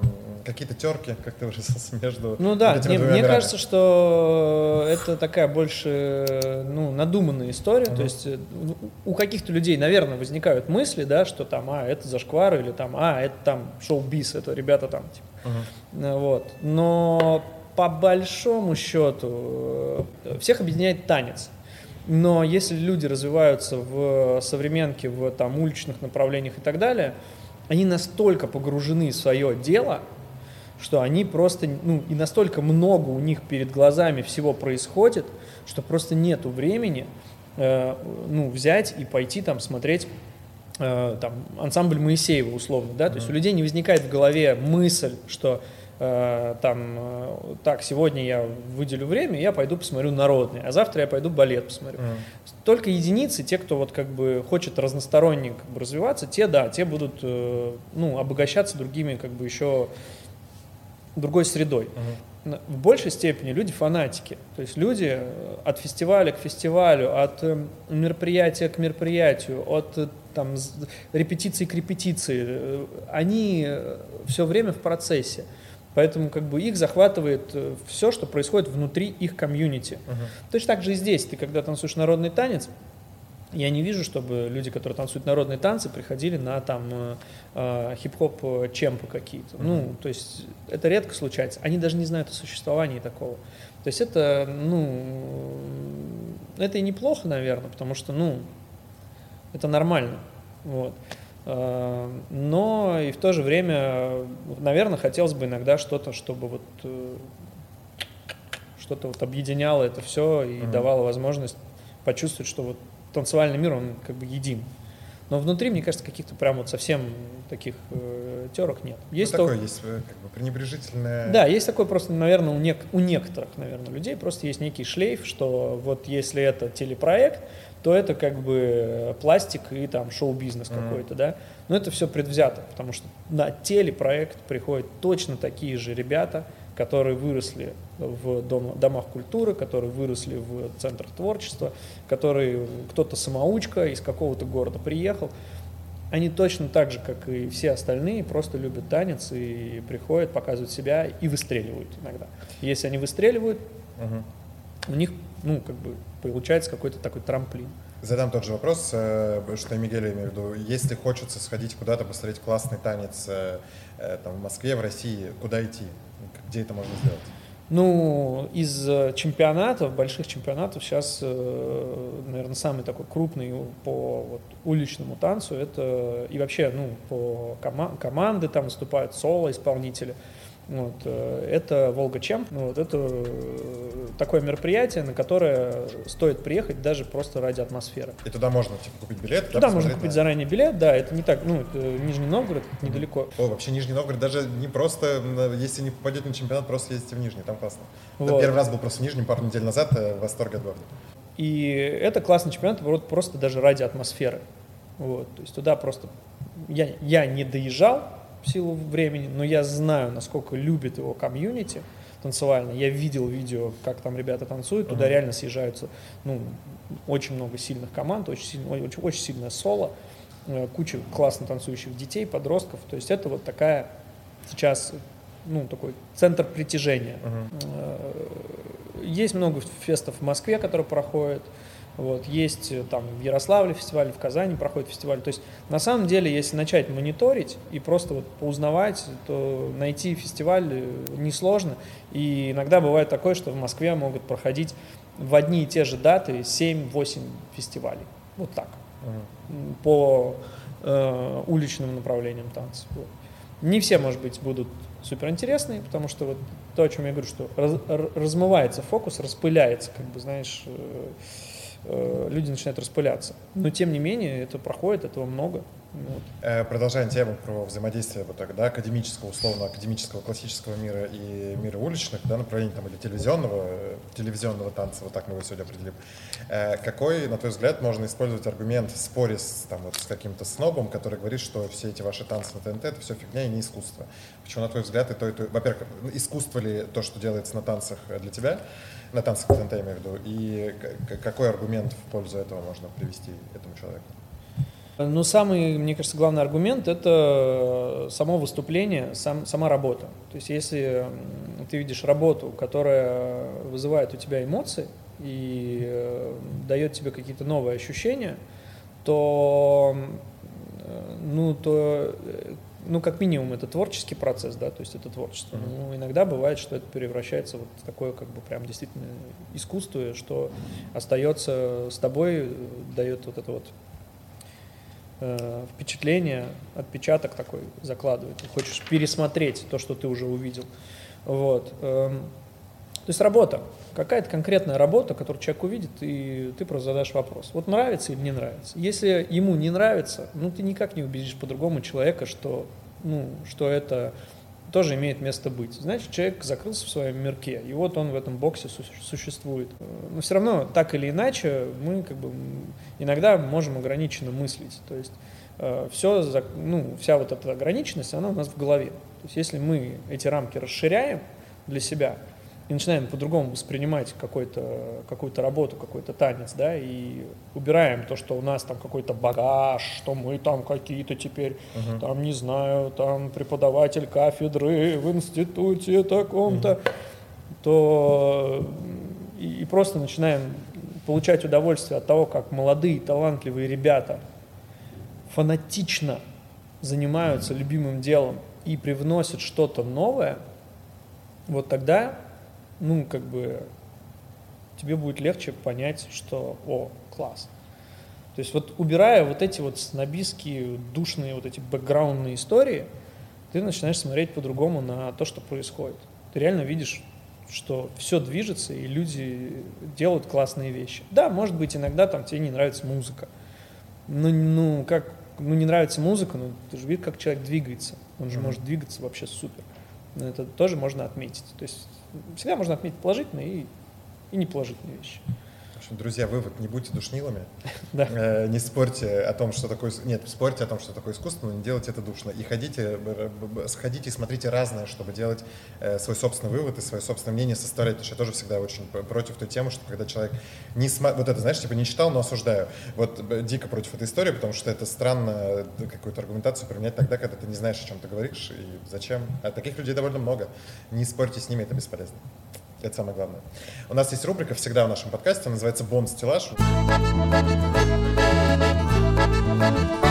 какие-то терки, как ты выразился, между Ну да, этими мне, мне кажется, что это такая больше ну, надуманная история. Uh-huh. То есть э, у каких-то людей, наверное, возникают мысли, да, что там, а, это зашквар, или там, а, это там шоу-биз, это ребята там, типа. Uh-huh. Вот. Но по большому счету всех объединяет танец. Но если люди развиваются в современке, в там, уличных направлениях и так далее, они настолько погружены в свое дело, что они просто, ну, и настолько много у них перед глазами всего происходит, что просто нету времени, э, ну, взять и пойти там смотреть э, там ансамбль Моисеева условно, да, то есть у людей не возникает в голове мысль, что Э, там, э, так, сегодня я выделю время, я пойду посмотрю народный, а завтра я пойду балет посмотрю. Mm. Только единицы, те, кто вот как бы хочет разносторонне как бы развиваться, те, да, те будут, э, ну, обогащаться другими как бы еще другой средой. Mm. В большей степени люди фанатики, то есть люди от фестиваля к фестивалю, от мероприятия к мероприятию, от там репетиции к репетиции, они все время в процессе. Поэтому как бы их захватывает э, все, что происходит внутри их комьюнити. Uh-huh. Точно так же и здесь. Ты когда танцуешь народный танец, я не вижу, чтобы люди, которые танцуют народные танцы, приходили на там э, э хип-хоп э, чемпы какие-то. Ну, то есть это редко случается. Они даже не знают о существовании такого. То есть это, ну, это и неплохо, наверное, потому что, ну, это нормально. Вот. Э, но и в то же время, наверное, хотелось бы иногда что-то, чтобы вот что-то вот объединяло это все и mm-hmm. давало возможность почувствовать, что вот танцевальный мир, он как бы един. Но внутри, мне кажется, каких-то прям вот совсем таких э, терок нет. Ну, есть ну, такое то... есть э, как бы пренебрежительное... Да, есть такое просто, наверное, у, нек... у некоторых, наверное, людей просто есть некий шлейф, что вот если это телепроект, то это как бы пластик и там шоу-бизнес mm-hmm. какой-то, да. Но это все предвзято, потому что на телепроект приходят точно такие же ребята, которые выросли в дом, домах культуры, которые выросли в центрах творчества, которые кто-то самоучка из какого-то города приехал. Они точно так же, как и все остальные, просто любят танец и приходят, показывают себя и выстреливают иногда. если они выстреливают, угу. у них, ну, как бы, получается какой-то такой трамплин. Задам тот же вопрос, э, что и Мигель имею в виду. Если хочется сходить куда-то, посмотреть классный танец э, э, там, в Москве, в России, куда идти? Где это можно сделать? Ну, из чемпионатов, больших чемпионатов, сейчас, наверное, самый такой крупный по вот, уличному танцу, это и вообще, ну, по кома- команды там выступают соло-исполнители – вот, э, это Волга Чем. Вот, это э, такое мероприятие, на которое стоит приехать даже просто ради атмосферы. И туда можно типа, купить билет? Туда можно купить на... заранее билет, да, это не так, ну, это Нижний Новгород, недалеко. О, вообще Нижний Новгород даже не просто, если не попадете на чемпионат, просто ездите в Нижний, там классно. Вот. Первый раз был просто в Нижнем пару недель назад, э, в восторге от города. И это классный чемпионат просто даже ради атмосферы. Вот, то есть туда просто я, я не доезжал, в силу времени, но я знаю, насколько любит его комьюнити танцевально. Я видел видео, как там ребята танцуют, туда uh-huh. реально съезжаются ну, очень много сильных команд, очень, сильно, очень, очень сильное соло, э, куча классно танцующих детей, подростков. То есть это вот такая сейчас ну, такой центр притяжения. Uh-huh. Есть много фестов в Москве, которые проходят. Вот, есть э, там в Ярославле фестиваль, в Казани проходит фестиваль. То есть на самом деле, если начать мониторить и просто вот поузнавать, то найти фестиваль э, несложно. И иногда бывает такое, что в Москве могут проходить в одни и те же даты 7-8 фестивалей. Вот так. Uh-huh. По э, уличным направлениям танцев. Вот. Не все, может быть, будут суперинтересные, потому что вот то, о чем я говорю, что раз, размывается фокус, распыляется, как бы, знаешь, э, Э, люди начинают распыляться. Но тем не менее это проходит, этого много. Вот. Э, продолжаем тему про взаимодействие вот так, да, академического, условно академического классического мира и мира уличных, да, направлений там или телевизионного, телевизионного танца, вот так мы его сегодня определим. Э, какой, на твой взгляд, можно использовать аргумент в споре с, там, вот, с каким-то снобом, который говорит, что все эти ваши танцы на ТНТ это все фигня и не искусство? Почему, на твой взгляд, и то, во-первых, искусство ли то, что делается на танцах для тебя? на танцах ТНТ, я имею в виду, и какой аргумент в пользу этого можно привести этому человеку? Ну, самый, мне кажется, главный аргумент – это само выступление, сам, сама работа. То есть, если ты видишь работу, которая вызывает у тебя эмоции и э, дает тебе какие-то новые ощущения, то, э, ну, то э, ну, как минимум, это творческий процесс, да, то есть это творчество. Mm-hmm. Ну, иногда бывает, что это превращается вот в такое, как бы, прям действительно искусство, что остается с тобой, дает вот это вот э, впечатление, отпечаток такой закладывает. Ты хочешь пересмотреть то, что ты уже увидел. Вот. Эм, то есть работа. Какая-то конкретная работа, которую человек увидит, и ты просто задашь вопрос. Вот нравится или не нравится. Если ему не нравится, ну ты никак не убедишь по-другому человека, что, ну, что это тоже имеет место быть. Значит, человек закрылся в своем мирке, и вот он в этом боксе существует. Но все равно, так или иначе, мы как бы иногда можем ограниченно мыслить. То есть э, все, ну, вся вот эта ограниченность, она у нас в голове. То есть если мы эти рамки расширяем для себя, и начинаем по-другому воспринимать какую-то работу, какой-то танец, да, и убираем то, что у нас там какой-то багаж, что мы там какие-то теперь, uh-huh. там, не знаю, там преподаватель кафедры в институте таком-то, uh-huh. то и, и просто начинаем получать удовольствие от того, как молодые, талантливые ребята фанатично занимаются любимым делом и привносят что-то новое, вот тогда ну, как бы, тебе будет легче понять, что, о, класс. То есть вот убирая вот эти вот снобистские, душные вот эти бэкграундные истории, ты начинаешь смотреть по-другому на то, что происходит. Ты реально видишь, что все движется, и люди делают классные вещи. Да, может быть, иногда там тебе не нравится музыка. Ну, ну как, ну не нравится музыка, но ты же видишь, как человек двигается. Он же mm-hmm. может двигаться вообще супер. Это тоже можно отметить. То есть всегда можно отметить положительные и, и неположительные вещи общем, друзья, вывод, не будьте душнилами. Да. Э, не спорьте о том, что такое... Нет, спорьте о том, что такое искусство, но не делайте это душно. И ходите, сходите и смотрите разное, чтобы делать э, свой собственный вывод и свое собственное мнение составлять. Потому что я тоже всегда очень против той темы, что когда человек не смотрит... Вот это, знаешь, типа не читал, но осуждаю. Вот дико против этой истории, потому что это странно какую-то аргументацию применять тогда, когда ты не знаешь, о чем ты говоришь и зачем. А таких людей довольно много. Не спорьте с ними, это бесполезно. Это самое главное. У нас есть рубрика всегда в нашем подкасте, называется «Бонус-стеллаж». Э,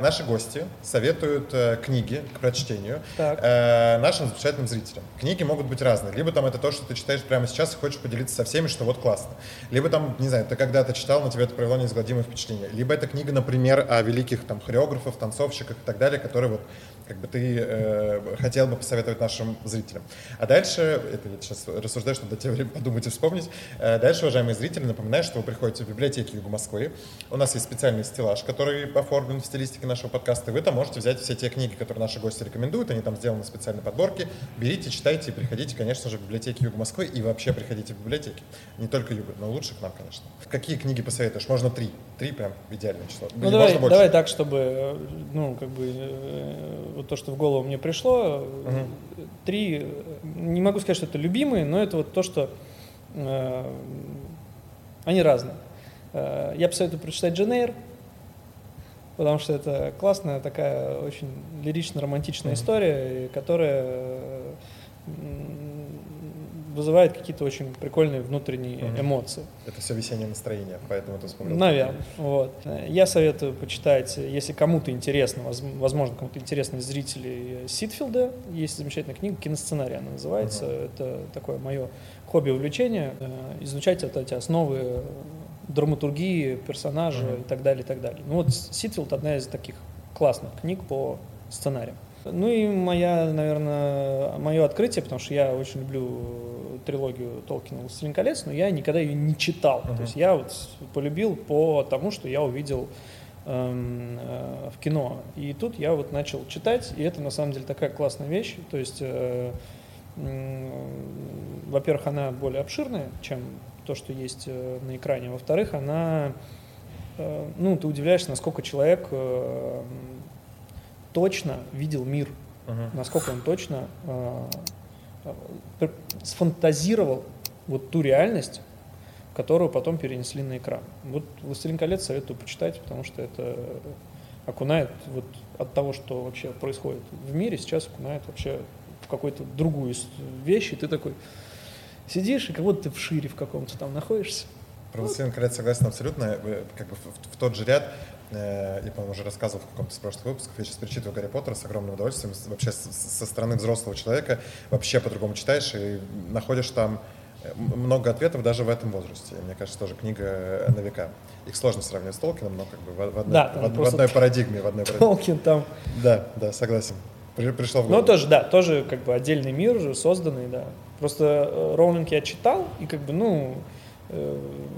наши гости советуют э, книги к прочтению э, нашим замечательным зрителям. Книги могут быть разные. Либо там это то, что ты читаешь прямо сейчас и хочешь поделиться со всеми, что вот классно. Либо там, не знаю, ты когда-то читал, на тебя это произвело неизгладимое впечатление. Либо это книга, например, о великих там хореографах, танцовщиках и так далее, которые вот как бы ты э, хотел бы посоветовать нашим зрителям. А дальше, это я сейчас рассуждаю, чтобы дать время подумать и вспомнить. Э, дальше, уважаемые зрители, напоминаю, что вы приходите в библиотеки Юга Москвы. У нас есть специальный стеллаж, который оформлен в стилистике нашего подкаста. Вы там можете взять все те книги, которые наши гости рекомендуют. Они там сделаны специальной подборке. Берите, читайте и приходите, конечно же, в библиотеки Юга Москвы. И вообще приходите в библиотеки. Не только Юга, но лучше к нам, конечно. Какие книги посоветуешь? Можно три. Три прям идеальное число. Ну, давай, давай так, чтобы, э, ну, как бы э, вот то, что в голову мне пришло, угу. три, не могу сказать, что это любимые, но это вот то, что э, они разные. Э, я посоветую прочитать Дженейр, потому что это классная такая очень лирично-романтичная mm история, которая вызывает какие-то очень прикольные внутренние mm-hmm. эмоции. Это все весеннее настроение, поэтому ты вспомнил. Наверное. Вот. Я советую почитать, если кому-то интересно, возможно, кому-то интересно из зрителей Ситфилда, есть замечательная книга «Киносценарий» она называется. Mm-hmm. Это такое мое хобби, увлечение. Э, изучать вот эти основы драматургии, персонажа mm-hmm. и так далее, и так далее. Ну вот Ситфилд одна из таких классных книг по сценариям. Ну и моя, наверное, мое открытие, потому что я очень люблю трилогию Толкина «Властелин колец», но я никогда ее не читал. Uh-huh. То есть я вот полюбил по тому, что я увидел эм, э, в кино. И тут я вот начал читать, и это на самом деле такая классная вещь. То есть, э, во-первых, она более обширная, чем то, что есть э, на экране. Во-вторых, она, э, ну, ты удивляешься, насколько человек э, точно видел мир, uh-huh. насколько он точно сфантазировал вот ту реальность, которую потом перенесли на экран. Вот «Властелин колец» советую почитать, потому что это окунает вот от того, что вообще происходит в мире, сейчас окунает вообще в какую-то другую вещь, и ты такой сидишь, и как будто ты в шире в каком-то там находишься. Про «Властелин колец» согласен абсолютно. Как бы в, в тот же ряд Э, я, по-моему, уже рассказывал в каком-то из прошлых выпусков, я сейчас перечитываю Гарри Поттера с огромным удовольствием, вообще со стороны взрослого человека, вообще по-другому читаешь и находишь там э, много ответов даже в этом возрасте. Мне кажется, тоже книга на века. Их сложно сравнивать с Толкином, но как бы в, одной, да, в, в одной парадигме. В одной парадигме. Толкин там. Да, да, согласен. Пришло в голову. Ну, тоже, да, тоже как бы отдельный мир уже созданный, да. Просто э, Роулинг я читал, и как бы, ну,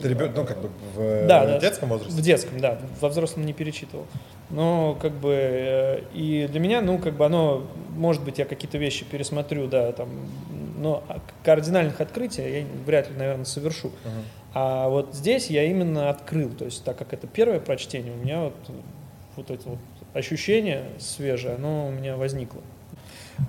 ты ребенок, ну, как бы в да, да, детском возрасте? В детском, да. Во взрослом не перечитывал. Но, как бы, э, и для меня, ну, как бы оно, может быть, я какие-то вещи пересмотрю, да, там, но кардинальных открытий я вряд ли, наверное, совершу. Uh-huh. А вот здесь я именно открыл, то есть, так как это первое прочтение, у меня вот, вот это вот ощущение свежее, оно у меня возникло.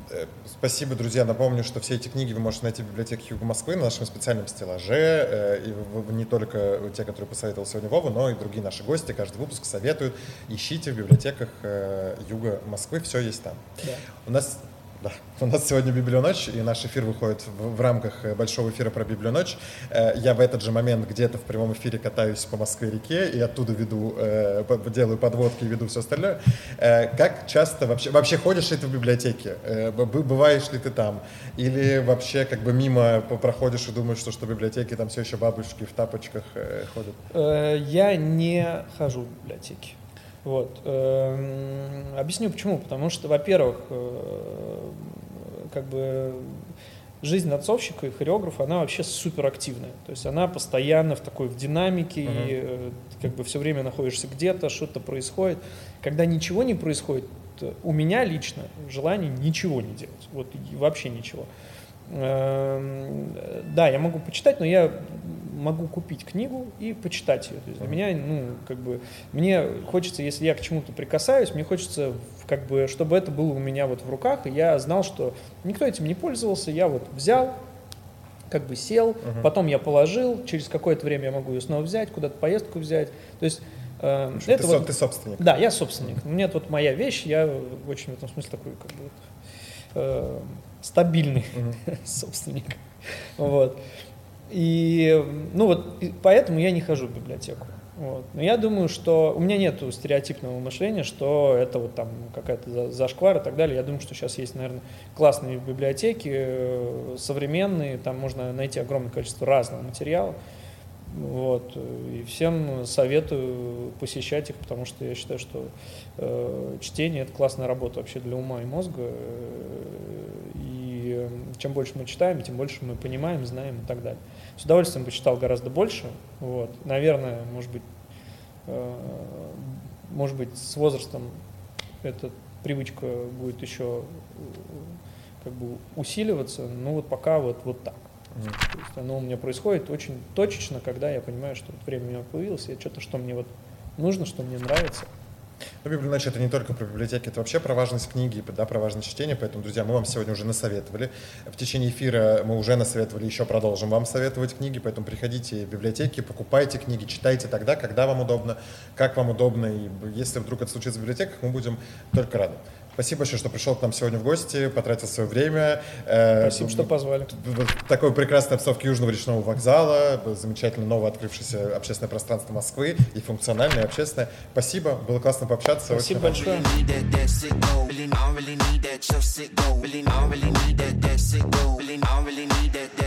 Э, спасибо, друзья. Напомню, что все эти книги вы можете найти в библиотеке Юга Москвы на нашем специальном стеллаже. Э, и не только те, которые посоветовал сегодня Вова, но и другие наши гости. Каждый выпуск советуют. Ищите в библиотеках э, Юга Москвы, все есть там. Да. У нас Да. У нас сегодня Библионочь, и наш эфир выходит в, в рамках э, большого эфира про Библионочь. Э, я в этот же момент где-то в прямом эфире катаюсь по Москве-реке и оттуда веду, э, делаю подводки и веду все остальное. Как часто вообще, вообще ходишь ли ты в библиотеке? Бываешь ли ты там? Или вообще как бы мимо проходишь и думаешь, что, что в библиотеке там все еще бабушки в тапочках ходят? Я не хожу в библиотеки. Вот. Эм, объясню почему. Потому что, во-первых, э, как бы жизнь отцовщика и хореографа, она вообще суперактивная. То есть она постоянно в такой в динамике, uh-huh. и э, как бы все время находишься где-то, что-то происходит. Когда ничего не происходит, у меня лично желание ничего не делать. Вот вообще ничего. Эм, да, я могу почитать, но я могу купить книгу и почитать ее. То есть для меня, ну, как бы, мне хочется, если я к чему-то прикасаюсь, мне хочется, как бы, чтобы это было у меня вот в руках, и я знал, что никто этим не пользовался, я вот взял, как бы сел, uh-huh. потом я положил, через какое-то время я могу ее снова взять, куда-то поездку взять. То есть э, это ты, вот, ты собственник. Да, я собственник. У меня вот моя вещь, я очень в этом смысле такой, как бы, э, стабильный uh-huh. собственник. Вот. И, ну вот, поэтому я не хожу в библиотеку. Вот. Но я думаю, что у меня нет стереотипного мышления, что это вот там какая-то зашквар и так далее. Я думаю, что сейчас есть, наверное, классные библиотеки, э, современные, там можно найти огромное количество разного материала. Вот. И всем советую посещать их, потому что я считаю, что э, чтение это классная работа вообще для ума и мозга. Э, и чем больше мы читаем, тем больше мы понимаем, знаем и так далее. С удовольствием бы читал гораздо больше. Вот. Наверное, может быть, э, может быть, с возрастом эта привычка будет еще э, как бы усиливаться, но вот пока вот, вот так. То есть оно у меня происходит очень точечно, когда я понимаю, что вот время у меня появилось, и что-то, что мне вот нужно, что мне нравится, ну, библиотека это не только про библиотеки, это вообще про важность книги, да, про важность чтения. Поэтому, друзья, мы вам сегодня уже насоветовали. В течение эфира мы уже насоветовали, еще продолжим вам советовать книги. Поэтому приходите в библиотеки, покупайте книги, читайте тогда, когда вам удобно, как вам удобно. И если вдруг это случится в библиотеках, мы будем только рады. Спасибо большое, что пришел к нам сегодня в гости, потратил свое время. Э, Спасибо, что позвали. Такой прекрасной обстановки Южного речного вокзала, замечательно новое открывшееся общественное пространство Москвы и функциональное, и общественное. Спасибо, было классно пообщаться. Спасибо большое. Really